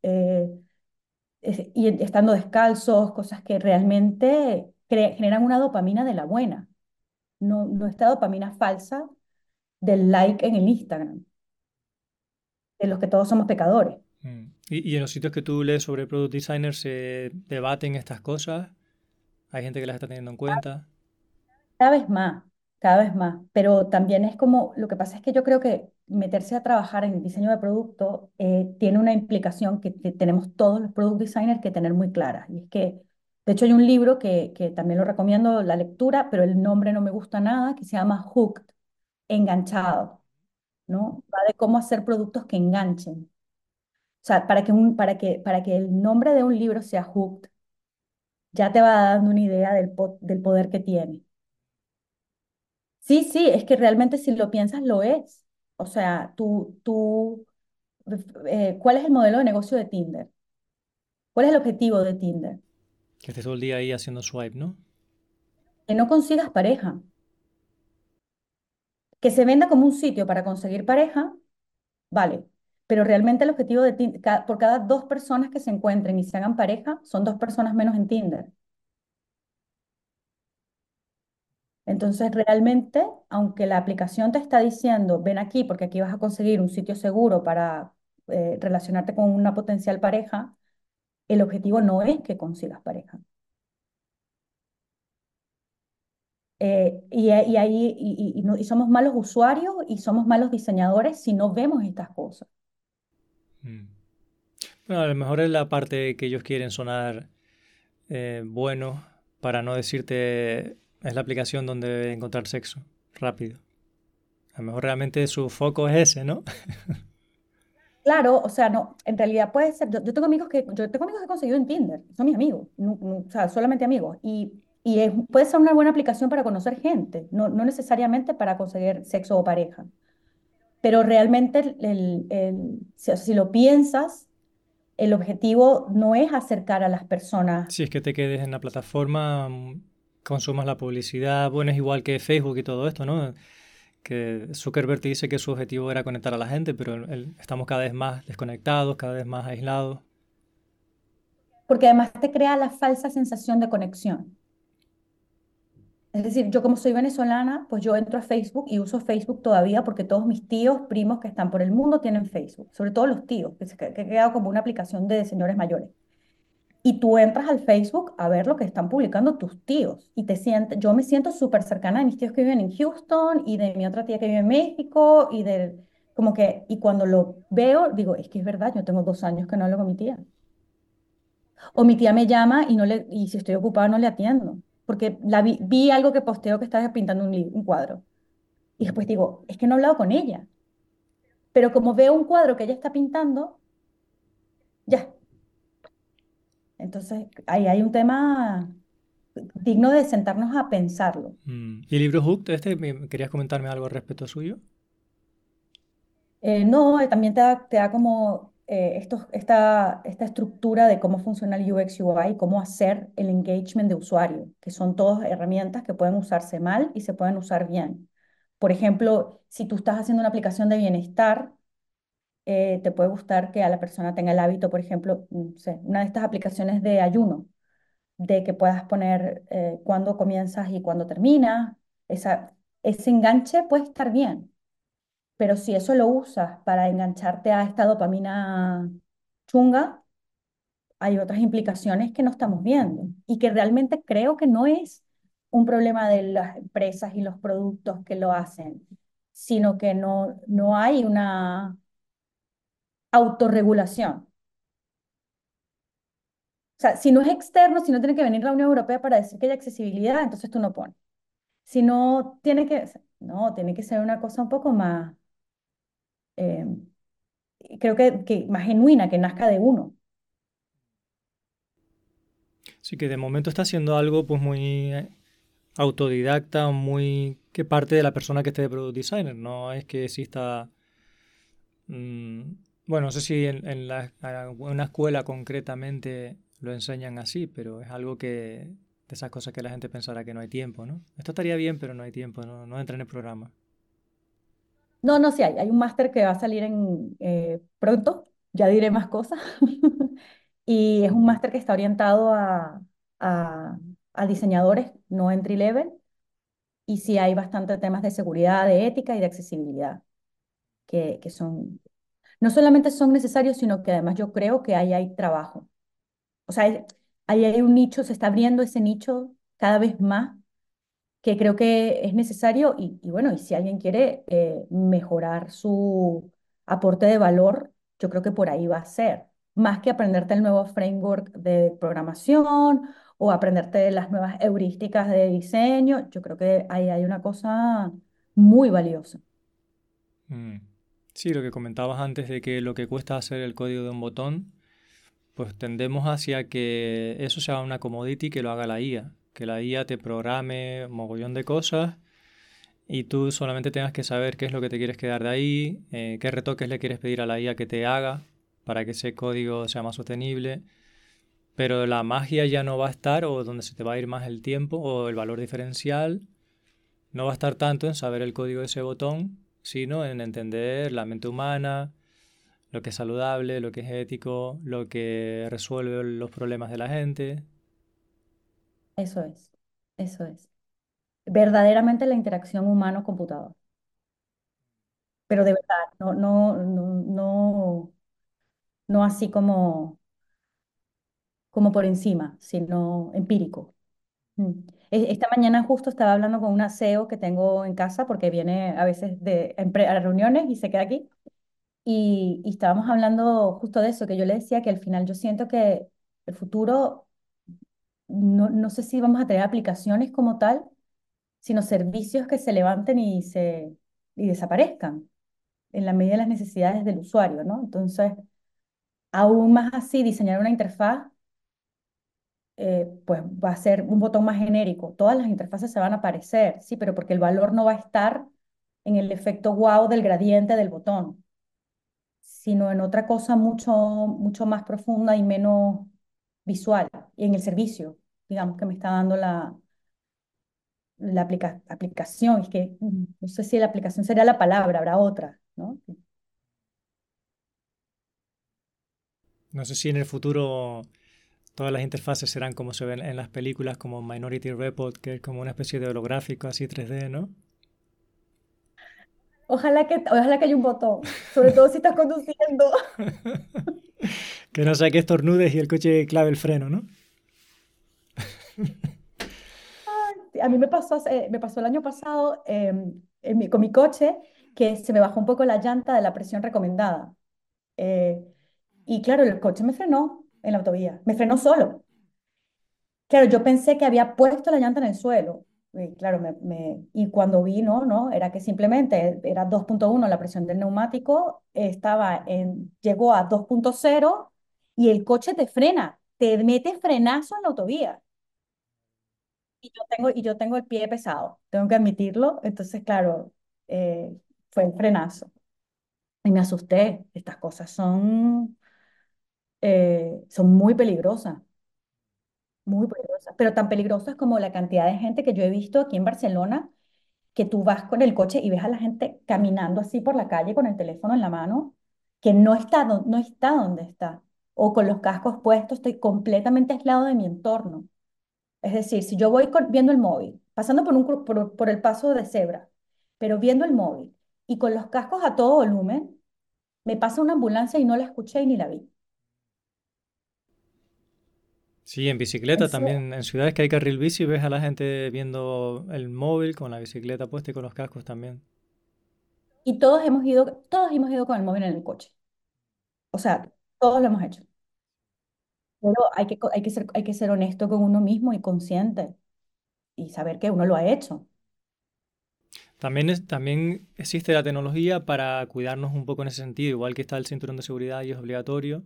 y estando descalzos, cosas que realmente generan una dopamina de la buena, no, no esta dopamina falsa del like en el Instagram, de los que todos somos pecadores. Mm. ¿Y, y en los sitios que tú lees sobre product designers se debaten estas cosas? ¿Hay gente que las está teniendo en cuenta? Cada vez más, cada vez más. Pero también es como, lo que pasa es que yo creo que meterse a trabajar en diseño de producto eh, tiene una implicación que tenemos todos los product designers que tener muy clara. Y es que, de hecho, hay un libro que, que también lo recomiendo la lectura, pero el nombre no me gusta nada, que se llama Hooked, enganchado, ¿no? Va de cómo hacer productos que enganchen. O sea, para que, un, para que, para que el nombre de un libro sea Hooked, ya te va dando una idea del, po- del poder que tiene. Sí, sí, es que realmente si lo piensas lo es. O sea, tú, tú, eh, ¿cuál es el modelo de negocio de Tinder? ¿Cuál es el objetivo de Tinder? Que estés todo el día ahí haciendo swipe, ¿no? Que no consigas pareja, que se venda como un sitio para conseguir pareja, vale, pero realmente el objetivo de Tinder, por cada dos personas que se encuentren y se hagan pareja, son dos personas menos en Tinder. Entonces, realmente, aunque la aplicación te está diciendo, ven aquí porque aquí vas a conseguir un sitio seguro para eh, relacionarte con una potencial pareja, el objetivo no es que consigas pareja. Eh, y, ahí y somos malos usuarios y somos malos diseñadores si no vemos estas cosas. Mm. Bueno, a lo mejor es la parte que ellos quieren sonar eh, bueno para no decirte es la aplicación donde encontrar sexo rápido. A lo mejor realmente su foco es ese, ¿no? Claro, o sea, no, en realidad puede ser, yo, yo tengo amigos que, yo tengo amigos que he conseguido en Tinder, son mis amigos, o sea, solamente amigos, y, y es- puede ser una buena aplicación para conocer gente, no, no necesariamente para conseguir sexo o pareja, pero realmente el, el- el- si, si lo piensas, el objetivo no es acercar a las personas, Si es que te quedes en la plataforma, mm, consumas la publicidad, bueno, es igual que Facebook y todo esto, ¿no? Que Zuckerberg te dice que su objetivo era conectar a la gente, pero estamos cada vez más desconectados, cada vez más aislados. porque además te crea la falsa sensación de conexión. Es decir, yo como soy venezolana, pues yo entro a Facebook y uso Facebook todavía porque todos mis tíos, primos que están por el mundo tienen Facebook, sobre todo los tíos, que se que ha quedado como una aplicación de señores mayores. Y tú entras al Facebook a ver lo que están publicando tus tíos y te sientes, yo me siento súper cercana de mis tíos que viven en Houston y de mi otra tía que vive en México y de, como que, y cuando lo veo, digo, es que es verdad, yo tengo dos años que no hablo con mi tía. O mi tía me llama y, no le, y si estoy ocupada no le atiendo, porque la vi, vi algo que posteo que estaba pintando un, un cuadro. Y después digo, es que no he hablado con ella. Pero como veo un cuadro que ella está pintando, ya. Entonces, ahí hay un tema digno de sentarnos a pensarlo. Mm. ¿Y el libro Hooked, este, querías comentarme algo al respecto suyo? Eh, no, eh, también te da, te da como eh, estos- esta, esta estructura de cómo funciona el UX UI, cómo hacer el engagement de usuario, que son todas herramientas que pueden usarse mal y se pueden usar bien. Por ejemplo, si tú estás haciendo una aplicación de bienestar, eh, te puede gustar que a la persona tenga el hábito, por ejemplo, no sé, una de estas aplicaciones de ayuno, de que puedas poner eh, cuándo comienzas y cuándo terminas. Esa, ese enganche puede estar bien. Pero si eso lo usas para engancharte a esta dopamina chunga, hay otras implicaciones que no estamos viendo y que realmente creo que no es un problema de las empresas y los productos que lo hacen, sino que no, no hay una autorregulación. O sea, si no es externo, si no tiene que venir la Unión Europea para decir que hay accesibilidad, entonces tú no pones. Si no tiene que, no, tiene que ser una cosa un poco más, eh, creo que, más genuina, que nazca de uno. Sí, que de momento está haciendo algo pues muy eh, autodidacta, muy que parte de la persona que esté de product designer. No es que exista, mm, bueno, no sé si en, en la- en una escuela concretamente lo enseñan así, pero es algo que de esas cosas que la gente pensará que no hay tiempo, ¿no? Esto estaría bien, pero no hay tiempo, no, no entra en el programa. No, no, sí hay. Hay un máster que va a salir en, eh, pronto, ya diré más cosas. Y es un máster que está orientado a, a, a diseñadores, no entry level. Y sí hay bastante temas de seguridad, de ética y de accesibilidad, que, que son... no solamente son necesarios, sino que además yo creo que ahí hay trabajo. O sea, ahí hay un nicho, se está abriendo ese nicho cada vez más que creo que es necesario y, bueno, y si alguien quiere eh, mejorar su aporte de valor, yo creo que por ahí va a ser, más que aprenderte el nuevo framework de programación o aprenderte las nuevas heurísticas de diseño, yo creo que ahí hay una cosa muy valiosa. Mm. Sí, lo que comentabas antes de que lo que cuesta hacer el código de un botón, pues tendemos hacia que eso sea una commodity que lo haga la IA, que la IA te programe mogollón de cosas y tú solamente tengas que saber qué es lo que te quieres quedar de ahí, eh, qué retoques le quieres pedir a la IA que te haga para que ese código sea más sostenible. Pero la magia ya no va a estar, o donde se te va a ir más el tiempo, o el valor diferencial, no va a estar tanto en saber el código de ese botón, sino en entender la mente humana, lo que es saludable, lo que es ético, lo que resuelve los problemas de la gente. Eso es, eso es verdaderamente la interacción humano-computador. Pero de verdad, no, no, no, no, no así como, como por encima, sino empírico. Mm. Esta mañana justo estaba hablando con una CEO que tengo en casa porque viene a veces de, a reuniones y se queda aquí. Y, y estábamos hablando justo de eso, que yo le decía que al final yo siento que el futuro, no, no sé si vamos a tener aplicaciones como tal, sino servicios que se levanten y, se, y desaparezcan en la medida de las necesidades del usuario, ¿no? Entonces, aún más así, diseñar una interfaz, eh, pues va a ser un botón más genérico. Todas las interfaces se van a aparecer, sí, pero porque el valor no va a estar en el efecto wow del gradiente del botón, sino en otra cosa mucho, mucho más profunda y menos visual, y en el servicio, digamos, que me está dando la, la aplicación, es que mm, no sé si la aplicación sería la palabra, habrá otra, ¿no? No sé si en el futuro todas las interfaces serán como se ven en las películas, como Minority Report, que es como una especie de holográfico así 3D, ¿no? Ojalá que, ojalá que haya un botón, sobre todo si estás conduciendo. que no sea que estornudes y el coche clave el freno, ¿no? a mí me pasó, me pasó el año pasado em, con mi coche que se me bajó un poco la llanta de la presión recomendada. Eh, y claro, el coche me frenó en la autovía, me frenó solo. Claro, yo pensé que había puesto la llanta en el suelo. Y claro, me, y cuando vi, no, no, era que simplemente era 2.1 la presión del neumático, estaba en, llegó a 2.0 y el coche te frena, te mete frenazo en la autovía y yo tengo, y yo tengo el pie pesado, tengo que admitirlo. Entonces, claro, eh, fue el frenazo. Y me asusté. Estas cosas son, eh, son muy peligrosas, muy peligrosas, pero tan peligrosas como la cantidad de gente que yo he visto aquí en Barcelona, que tú vas con el coche y ves a la gente caminando así por la calle con el teléfono en la mano, que no está, no está donde está, o con los cascos puestos, estoy completamente aislado de mi entorno. Es decir, si yo voy viendo el móvil, pasando por, un, por, el paso de cebra, pero viendo el móvil y con los cascos a todo volumen, me pasa una ambulancia y no la escuché ni la vi. Sí, en bicicleta también, en ciudades que hay carril bici, ves a la gente viendo el móvil con la bicicleta puesta y con los cascos también. Y todos hemos ido, todos hemos ido con el móvil en el coche. O sea, todos lo hemos hecho. Pero hay que, hay que ser, hay que ser honesto con uno mismo y consciente y saber que uno lo ha hecho. También, es, también existe la tecnología para cuidarnos un poco en ese sentido, igual que está el cinturón de seguridad y es obligatorio.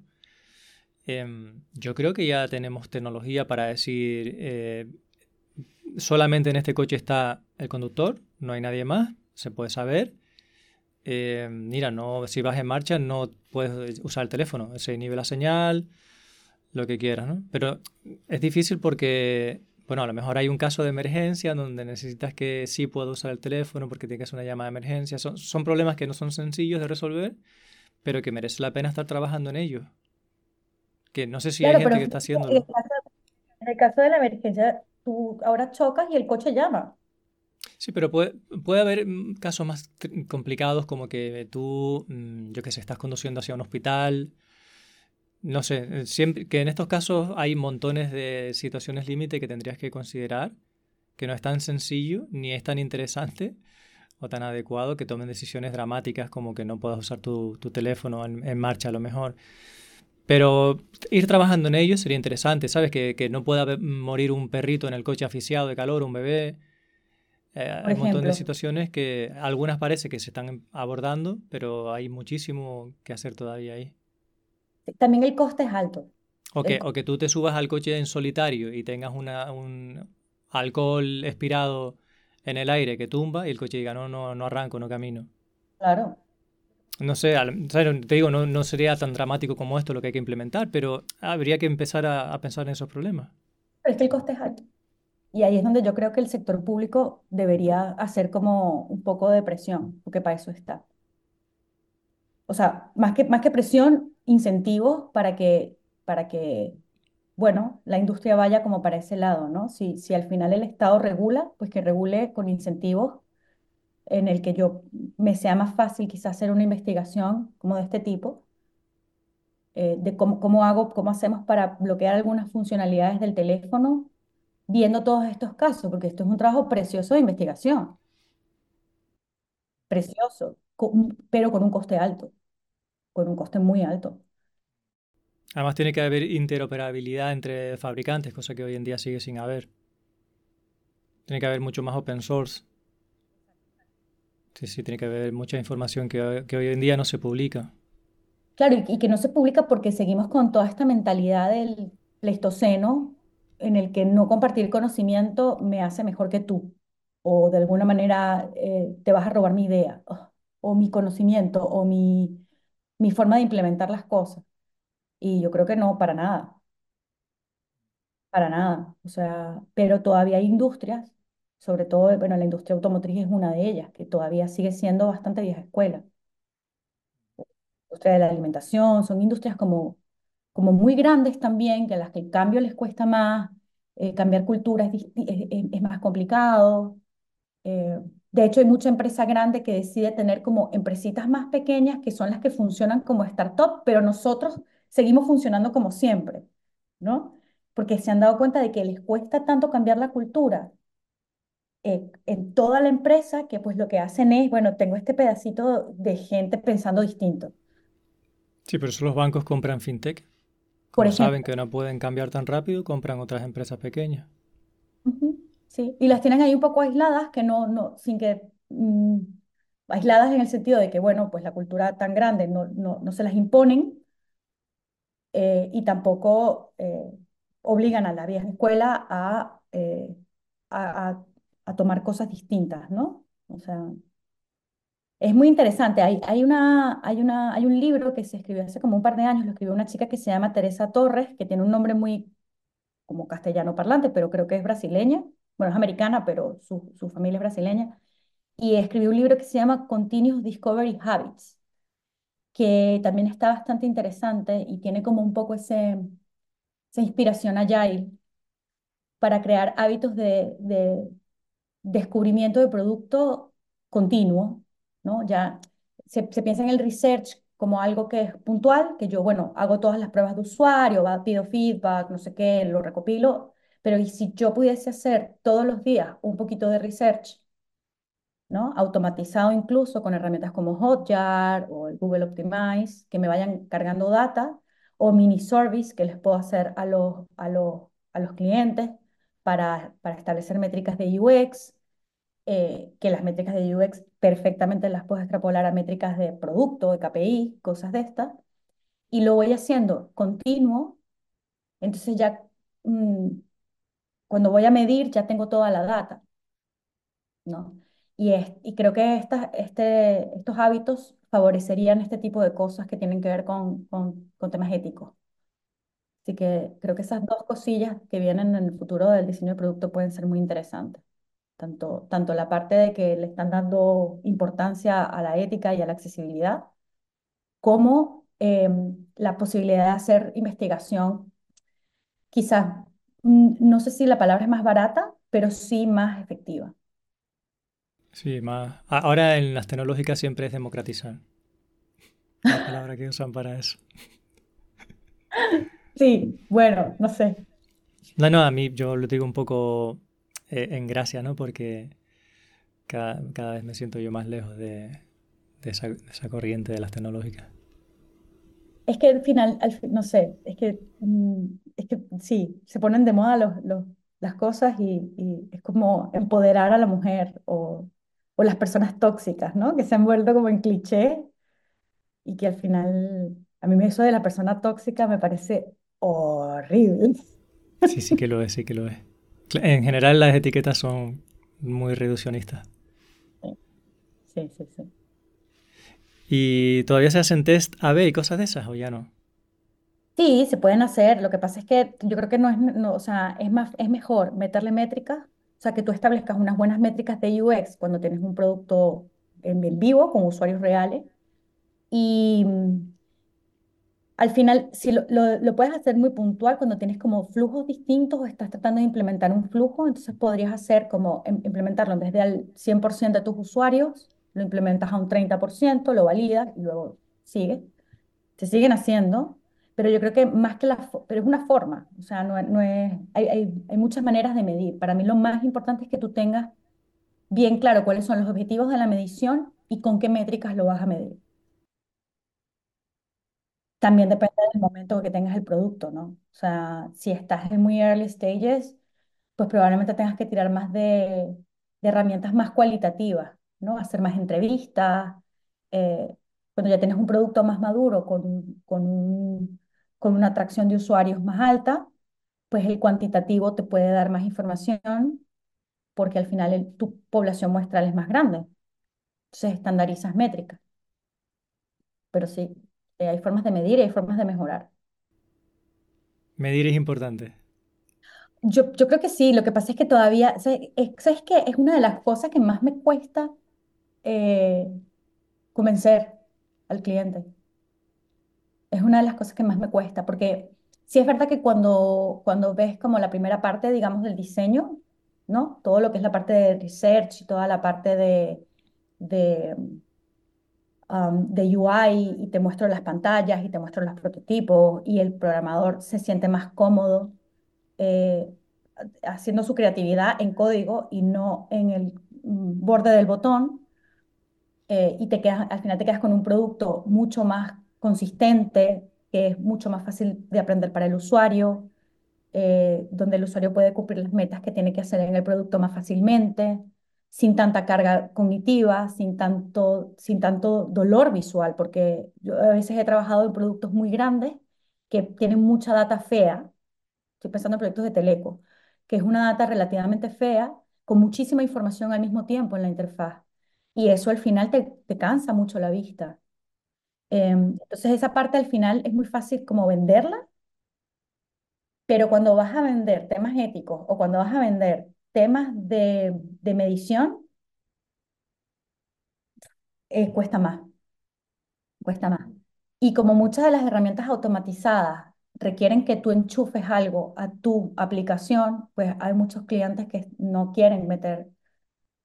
Em, yo creo que ya tenemos tecnología para decir, eh, solamente en este coche está el conductor, no hay nadie más, se puede saber. Em, mira, no, si vas en marcha no puedes usar el teléfono, se inhibe la señal, lo que quieras, ¿no? Pero es difícil porque, bueno, a lo mejor hay un caso de emergencia donde necesitas que sí pueda usar el teléfono porque tienes que hacer una llamada de emergencia. Son, son problemas que no son sencillos de resolver, pero que merece la pena estar trabajando en ellos. Que no sé si hay gente que está haciendo. En el caso de la emergencia, tú ahora chocas y el coche llama. Sí, pero puede, puede haber mm, casos más complicados como que tú, mm, yo qué sé, estás conduciendo hacia un hospital. No sé, eh, siempre, que en estos casos hay montones de situaciones límite que tendrías que considerar, que no es tan sencillo ni es tan interesante o tan adecuado que tomen decisiones dramáticas como que no puedas usar tu, tu teléfono en, en, marcha a lo mejor. Pero ir trabajando en ello sería interesante, ¿sabes? Que, que no pueda morir un perrito en el coche asfixiado de calor, un bebé, eh, hay un montón de situaciones que algunas parece que se están abordando, pero hay muchísimo que hacer todavía ahí. También el coste es alto. O que, o que tú te subas al coche en solitario y tengas una, un alcohol expirado en el aire que tumba y el coche diga, no, no, no arranco, no camino. Claro. No sé, te digo, no, no, sería tan dramático como esto lo que hay que implementar, pero habría que empezar a, pensar en esos problemas. Pero es que el coste es alto. Y ahí es donde yo creo que el sector público debería hacer como un poco de presión, porque para eso está. O sea, más que, más que presión, incentivos para que, para que, bueno, la industria vaya como para ese lado, ¿no? Si, si al final el Estado regula, pues que regule con incentivos en el que yo me sea más fácil quizás hacer una investigación como de este tipo, eh, de cómo, cómo hago, cómo hacemos para bloquear algunas funcionalidades del teléfono viendo todos estos casos, porque esto es un trabajo precioso de investigación. Precioso, pero con un coste alto, con un coste muy alto. Además tiene que haber interoperabilidad entre fabricantes, cosa que hoy en día sigue sin haber. Tiene que haber mucho más open source. Sí, sí, tiene que haber mucha información que, que hoy en día no se publica. Claro, y, que no se publica porque seguimos con toda esta mentalidad del pleistoceno, en el que no compartir conocimiento me hace mejor que tú, o de alguna manera eh, te vas a robar mi idea, o, mi conocimiento, o mi, mi forma de implementar las cosas. Y yo creo que no, para nada. Para nada. O sea, pero todavía hay industrias, sobre todo, bueno, la industria automotriz es una de ellas, que todavía sigue siendo bastante vieja escuela. La industria de la alimentación, son industrias como como muy grandes también, que a las que el cambio les cuesta más, eh, cambiar cultura es, es, más complicado. Eh, de hecho, hay mucha empresa grande que decide tener como empresitas más pequeñas que son las que funcionan como startup, pero nosotros seguimos funcionando como siempre, ¿no? Porque se han dado cuenta de que les cuesta tanto cambiar la cultura eh, en toda la empresa que pues lo que hacen es, bueno, tengo este pedacito de gente pensando distinto. Sí, pero eso los bancos compran fintech. Como saben que no pueden cambiar tan rápido, compran otras empresas pequeñas. Sí, y las tienen ahí un poco aisladas, que no, no, sin que, mm, aisladas en el sentido de que, bueno, pues la cultura tan grande no, no, no se las imponen eh, y tampoco eh, obligan a la vieja escuela a, eh, a, a, a tomar cosas distintas, ¿no? O sea, es muy interesante. Hay, hay, una, hay, una, hay un libro que se escribió hace como un par de años, lo escribió una chica que se llama Teresa Torres, que tiene un nombre muy como castellano parlante, pero creo que es brasileña. Bueno, es americana, pero su, su familia es brasileña. Y escribió un libro que se llama Continuous Discovery Habits, que también está bastante interesante y tiene como un poco ese, esa inspiración agile para crear hábitos de, de descubrimiento de producto continuo ¿no? Ya se, piensa en el research como algo que es puntual, que yo, bueno, hago todas las pruebas de usuario, pido feedback, no sé qué, lo recopilo, pero ¿y si yo pudiese hacer todos los días un poquito de research, ¿no? Automatizado incluso con herramientas como Hotjar o Google Optimize, que me vayan cargando data, o mini service que les puedo hacer a los, a los, a los clientes para, para establecer métricas de UX, eh, que las métricas de UX perfectamente las puedo extrapolar a métricas de producto, de KPI, cosas de estas, y lo voy haciendo continuo, entonces ya mm, cuando voy a medir ya tengo toda la data, ¿no? Y, es, y creo que esta, este, estos hábitos favorecerían este tipo de cosas que tienen que ver con, con, con temas éticos. Así que creo que esas dos cosillas que vienen en el futuro del diseño de producto pueden ser muy interesantes tanto, tanto la parte de que le están dando importancia a la ética y a la accesibilidad, como em, la posibilidad de hacer investigación, quizás, mm, no sé si la palabra es más barata, pero sí más efectiva. Sí, más. Ahora en las tecnológicas siempre es democratizar. La palabra que usan para eso. Sí, bueno, no sé. No, no, a mí yo lo digo un poco eh, en gracia, ¿no? Porque cada, cada, vez me siento yo más lejos de, de, esa, de, esa, corriente de las tecnológicas. Es que al final, al, no sé, es que, mm, es que sí, se ponen de moda los, los, las cosas y, y, es como empoderar a la mujer o, o las personas tóxicas, ¿no? Que se han vuelto como en cliché y que al final, a mí eso de la persona tóxica me parece horrible. Sí, sí que lo es, sí que lo es. En general las etiquetas son muy reduccionistas. Sí, sí, sí. ¿Y todavía se hacen test AB y cosas de esas o ya no? Sí, se pueden hacer. Lo que pasa es que yo creo que no es, no, o sea, es más, es mejor meterle métricas, o sea, que tú establezcas unas buenas métricas de UX cuando tienes un producto en vivo con usuarios reales. Y al final, si lo, lo, puedes hacer muy puntual cuando tienes como flujos distintos o estás tratando de implementar un flujo, entonces podrías hacer como implementarlo en vez de al 100% de tus usuarios, lo implementas a un 30%, lo validas y luego sigue. Se siguen haciendo, pero yo creo que más que la, pero es una forma, o sea, no, no es, hay, hay muchas maneras de medir. Para mí lo más importante es que tú tengas bien claro cuáles son los objetivos de la medición y con qué métricas lo vas a medir. También depende del momento que tengas el producto, ¿no? O sea, si estás en muy early stages, pues probablemente tengas que tirar más de, de herramientas más cualitativas, ¿no? Hacer más entrevistas. Eh, cuando ya tienes un producto más maduro, con, con, un, con una atracción de usuarios más alta, pues el cuantitativo te puede dar más información porque al final el, tu población muestral es más grande. Entonces estandarizas métricas. Pero sí, eh, hay formas de medir y hay formas de mejorar. Medir es importante. Yo, yo creo que sí, lo que pasa es que todavía, ¿sabes, ¿sabes qué? Es una de las cosas que más me cuesta eh, convencer al cliente. Es una de las cosas que más me cuesta, porque sí es verdad que cuando, cuando ves como la primera parte, digamos, del diseño, ¿no? Todo lo que es la parte de research y toda la parte de, de um, de UI y te muestro las pantallas y te muestro los prototipos y el programador se siente más cómodo eh, haciendo su creatividad en código y no en el mm, borde del botón eh, y te quedas, al final te quedas con un producto mucho más consistente, que es mucho más fácil de aprender para el usuario, eh, donde el usuario puede cumplir las metas que tiene que hacer en el producto más fácilmente sin tanta carga cognitiva, sin tanto, sin tanto dolor visual, porque yo a veces he trabajado en productos muy grandes que tienen mucha data fea, estoy pensando en proyectos de Teleco, que es una data relativamente fea, con muchísima información al mismo tiempo en la interfaz, y eso al final te, te cansa mucho la vista. Eh, entonces esa parte al final es muy fácil como venderla, pero cuando vas a vender temas éticos o cuando vas a vender temas de, medición, eh, cuesta más, cuesta más. Y como muchas de las herramientas automatizadas requieren que tú enchufes algo a tu aplicación, pues hay muchos clientes que no quieren meter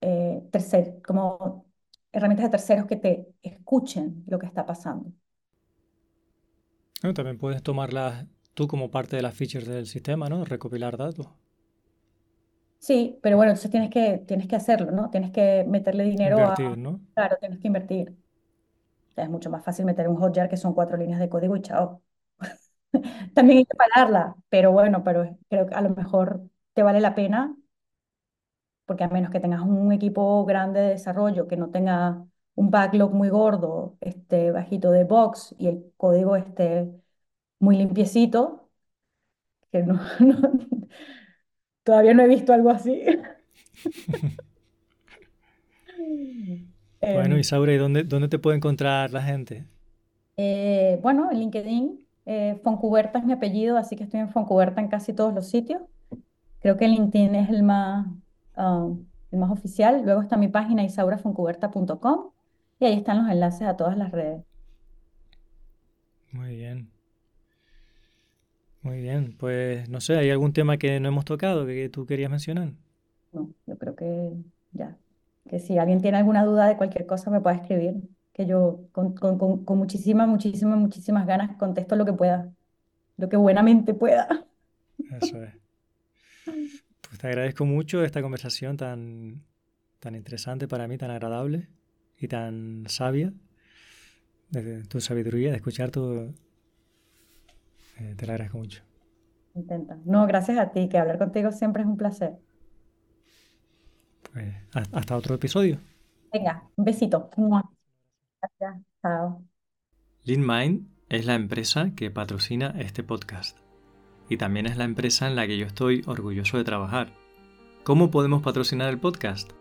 eh, tercer, como herramientas de terceros que te escuchen lo que está pasando. también puedes tomarlas tú como parte de las features del sistema, ¿no? Recopilar datos. Sí, pero bueno, entonces tienes que, tienes que hacerlo, ¿no? Tienes que meterle dinero a... Invertir, ¿no? Claro, tienes que invertir. O sea, es mucho más fácil meter un Hotjar que son cuatro líneas de código y chao. También hay que pagarla, pero bueno, pero creo que a lo mejor te vale la pena, porque a menos que tengas un equipo grande de desarrollo que no tenga un backlog muy gordo, este bajito de box y el código esté muy limpiecito, que no, no, Todavía no he visto algo así. bueno, Isaura, ¿y dónde, dónde te puede encontrar la gente? Eh, bueno, en LinkedIn. Eh, Foncuberta es mi apellido, así que estoy en Foncuberta en casi todos los sitios. Creo que LinkedIn es el más, um, el más oficial. Luego está mi página isaurafoncuberta.com y ahí están los enlaces a todas las redes. Muy bien. Muy bien, pues no sé, ¿hay algún tema que no hemos tocado que tú querías mencionar? No, yo creo que ya, que si alguien tiene alguna duda de cualquier cosa me puede escribir, que yo con, con, con, con muchísimas, muchísimas, muchísimas ganas contesto lo que pueda, lo que buenamente pueda. Eso es. Pues te agradezco mucho esta conversación tan, tan interesante para mí, tan agradable y tan sabia. Tu sabiduría, de escuchar tu... eh, te lo agradezco mucho. Intenta. No, gracias a ti, que hablar contigo siempre es un placer. Pues ha- hasta otro episodio. Venga, un besito. Gracias. Chao. LeanMind es la empresa que patrocina este podcast. Y también es la empresa en la que yo estoy orgulloso de trabajar. ¿Cómo podemos patrocinar el podcast?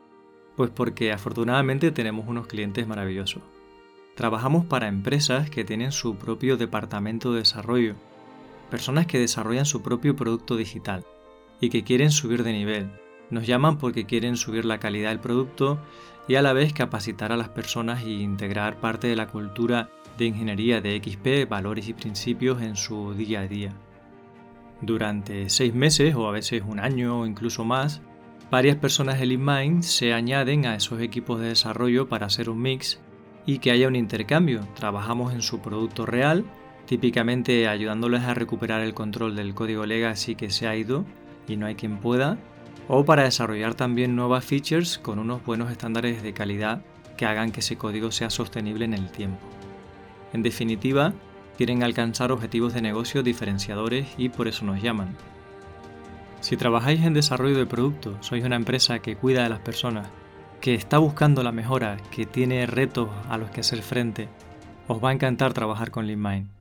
Pues porque afortunadamente tenemos unos clientes maravillosos. Trabajamos para empresas que tienen su propio departamento de desarrollo, personas que desarrollan su propio producto digital y que quieren subir de nivel. Nos llaman porque quieren subir la calidad del producto y a la vez capacitar a las personas e integrar parte de la cultura de ingeniería de XP, valores y principios en su día a día. Durante seis meses o a veces un año o incluso más, varias personas de LeanMind se añaden a esos equipos de desarrollo para hacer un mix y que haya un intercambio. Trabajamos en su producto real, típicamente ayudándoles a recuperar el control del código legacy que se ha ido y no hay quien pueda, o para desarrollar también nuevas features con unos buenos estándares de calidad que hagan que ese código sea sostenible en el tiempo. En definitiva, quieren alcanzar objetivos de negocio diferenciadores y por eso nos llaman. Si trabajáis en desarrollo de producto, sois una empresa que cuida de las personas, que está buscando la mejora, que tiene retos a los que hacer frente, os va a encantar trabajar con LeanMind.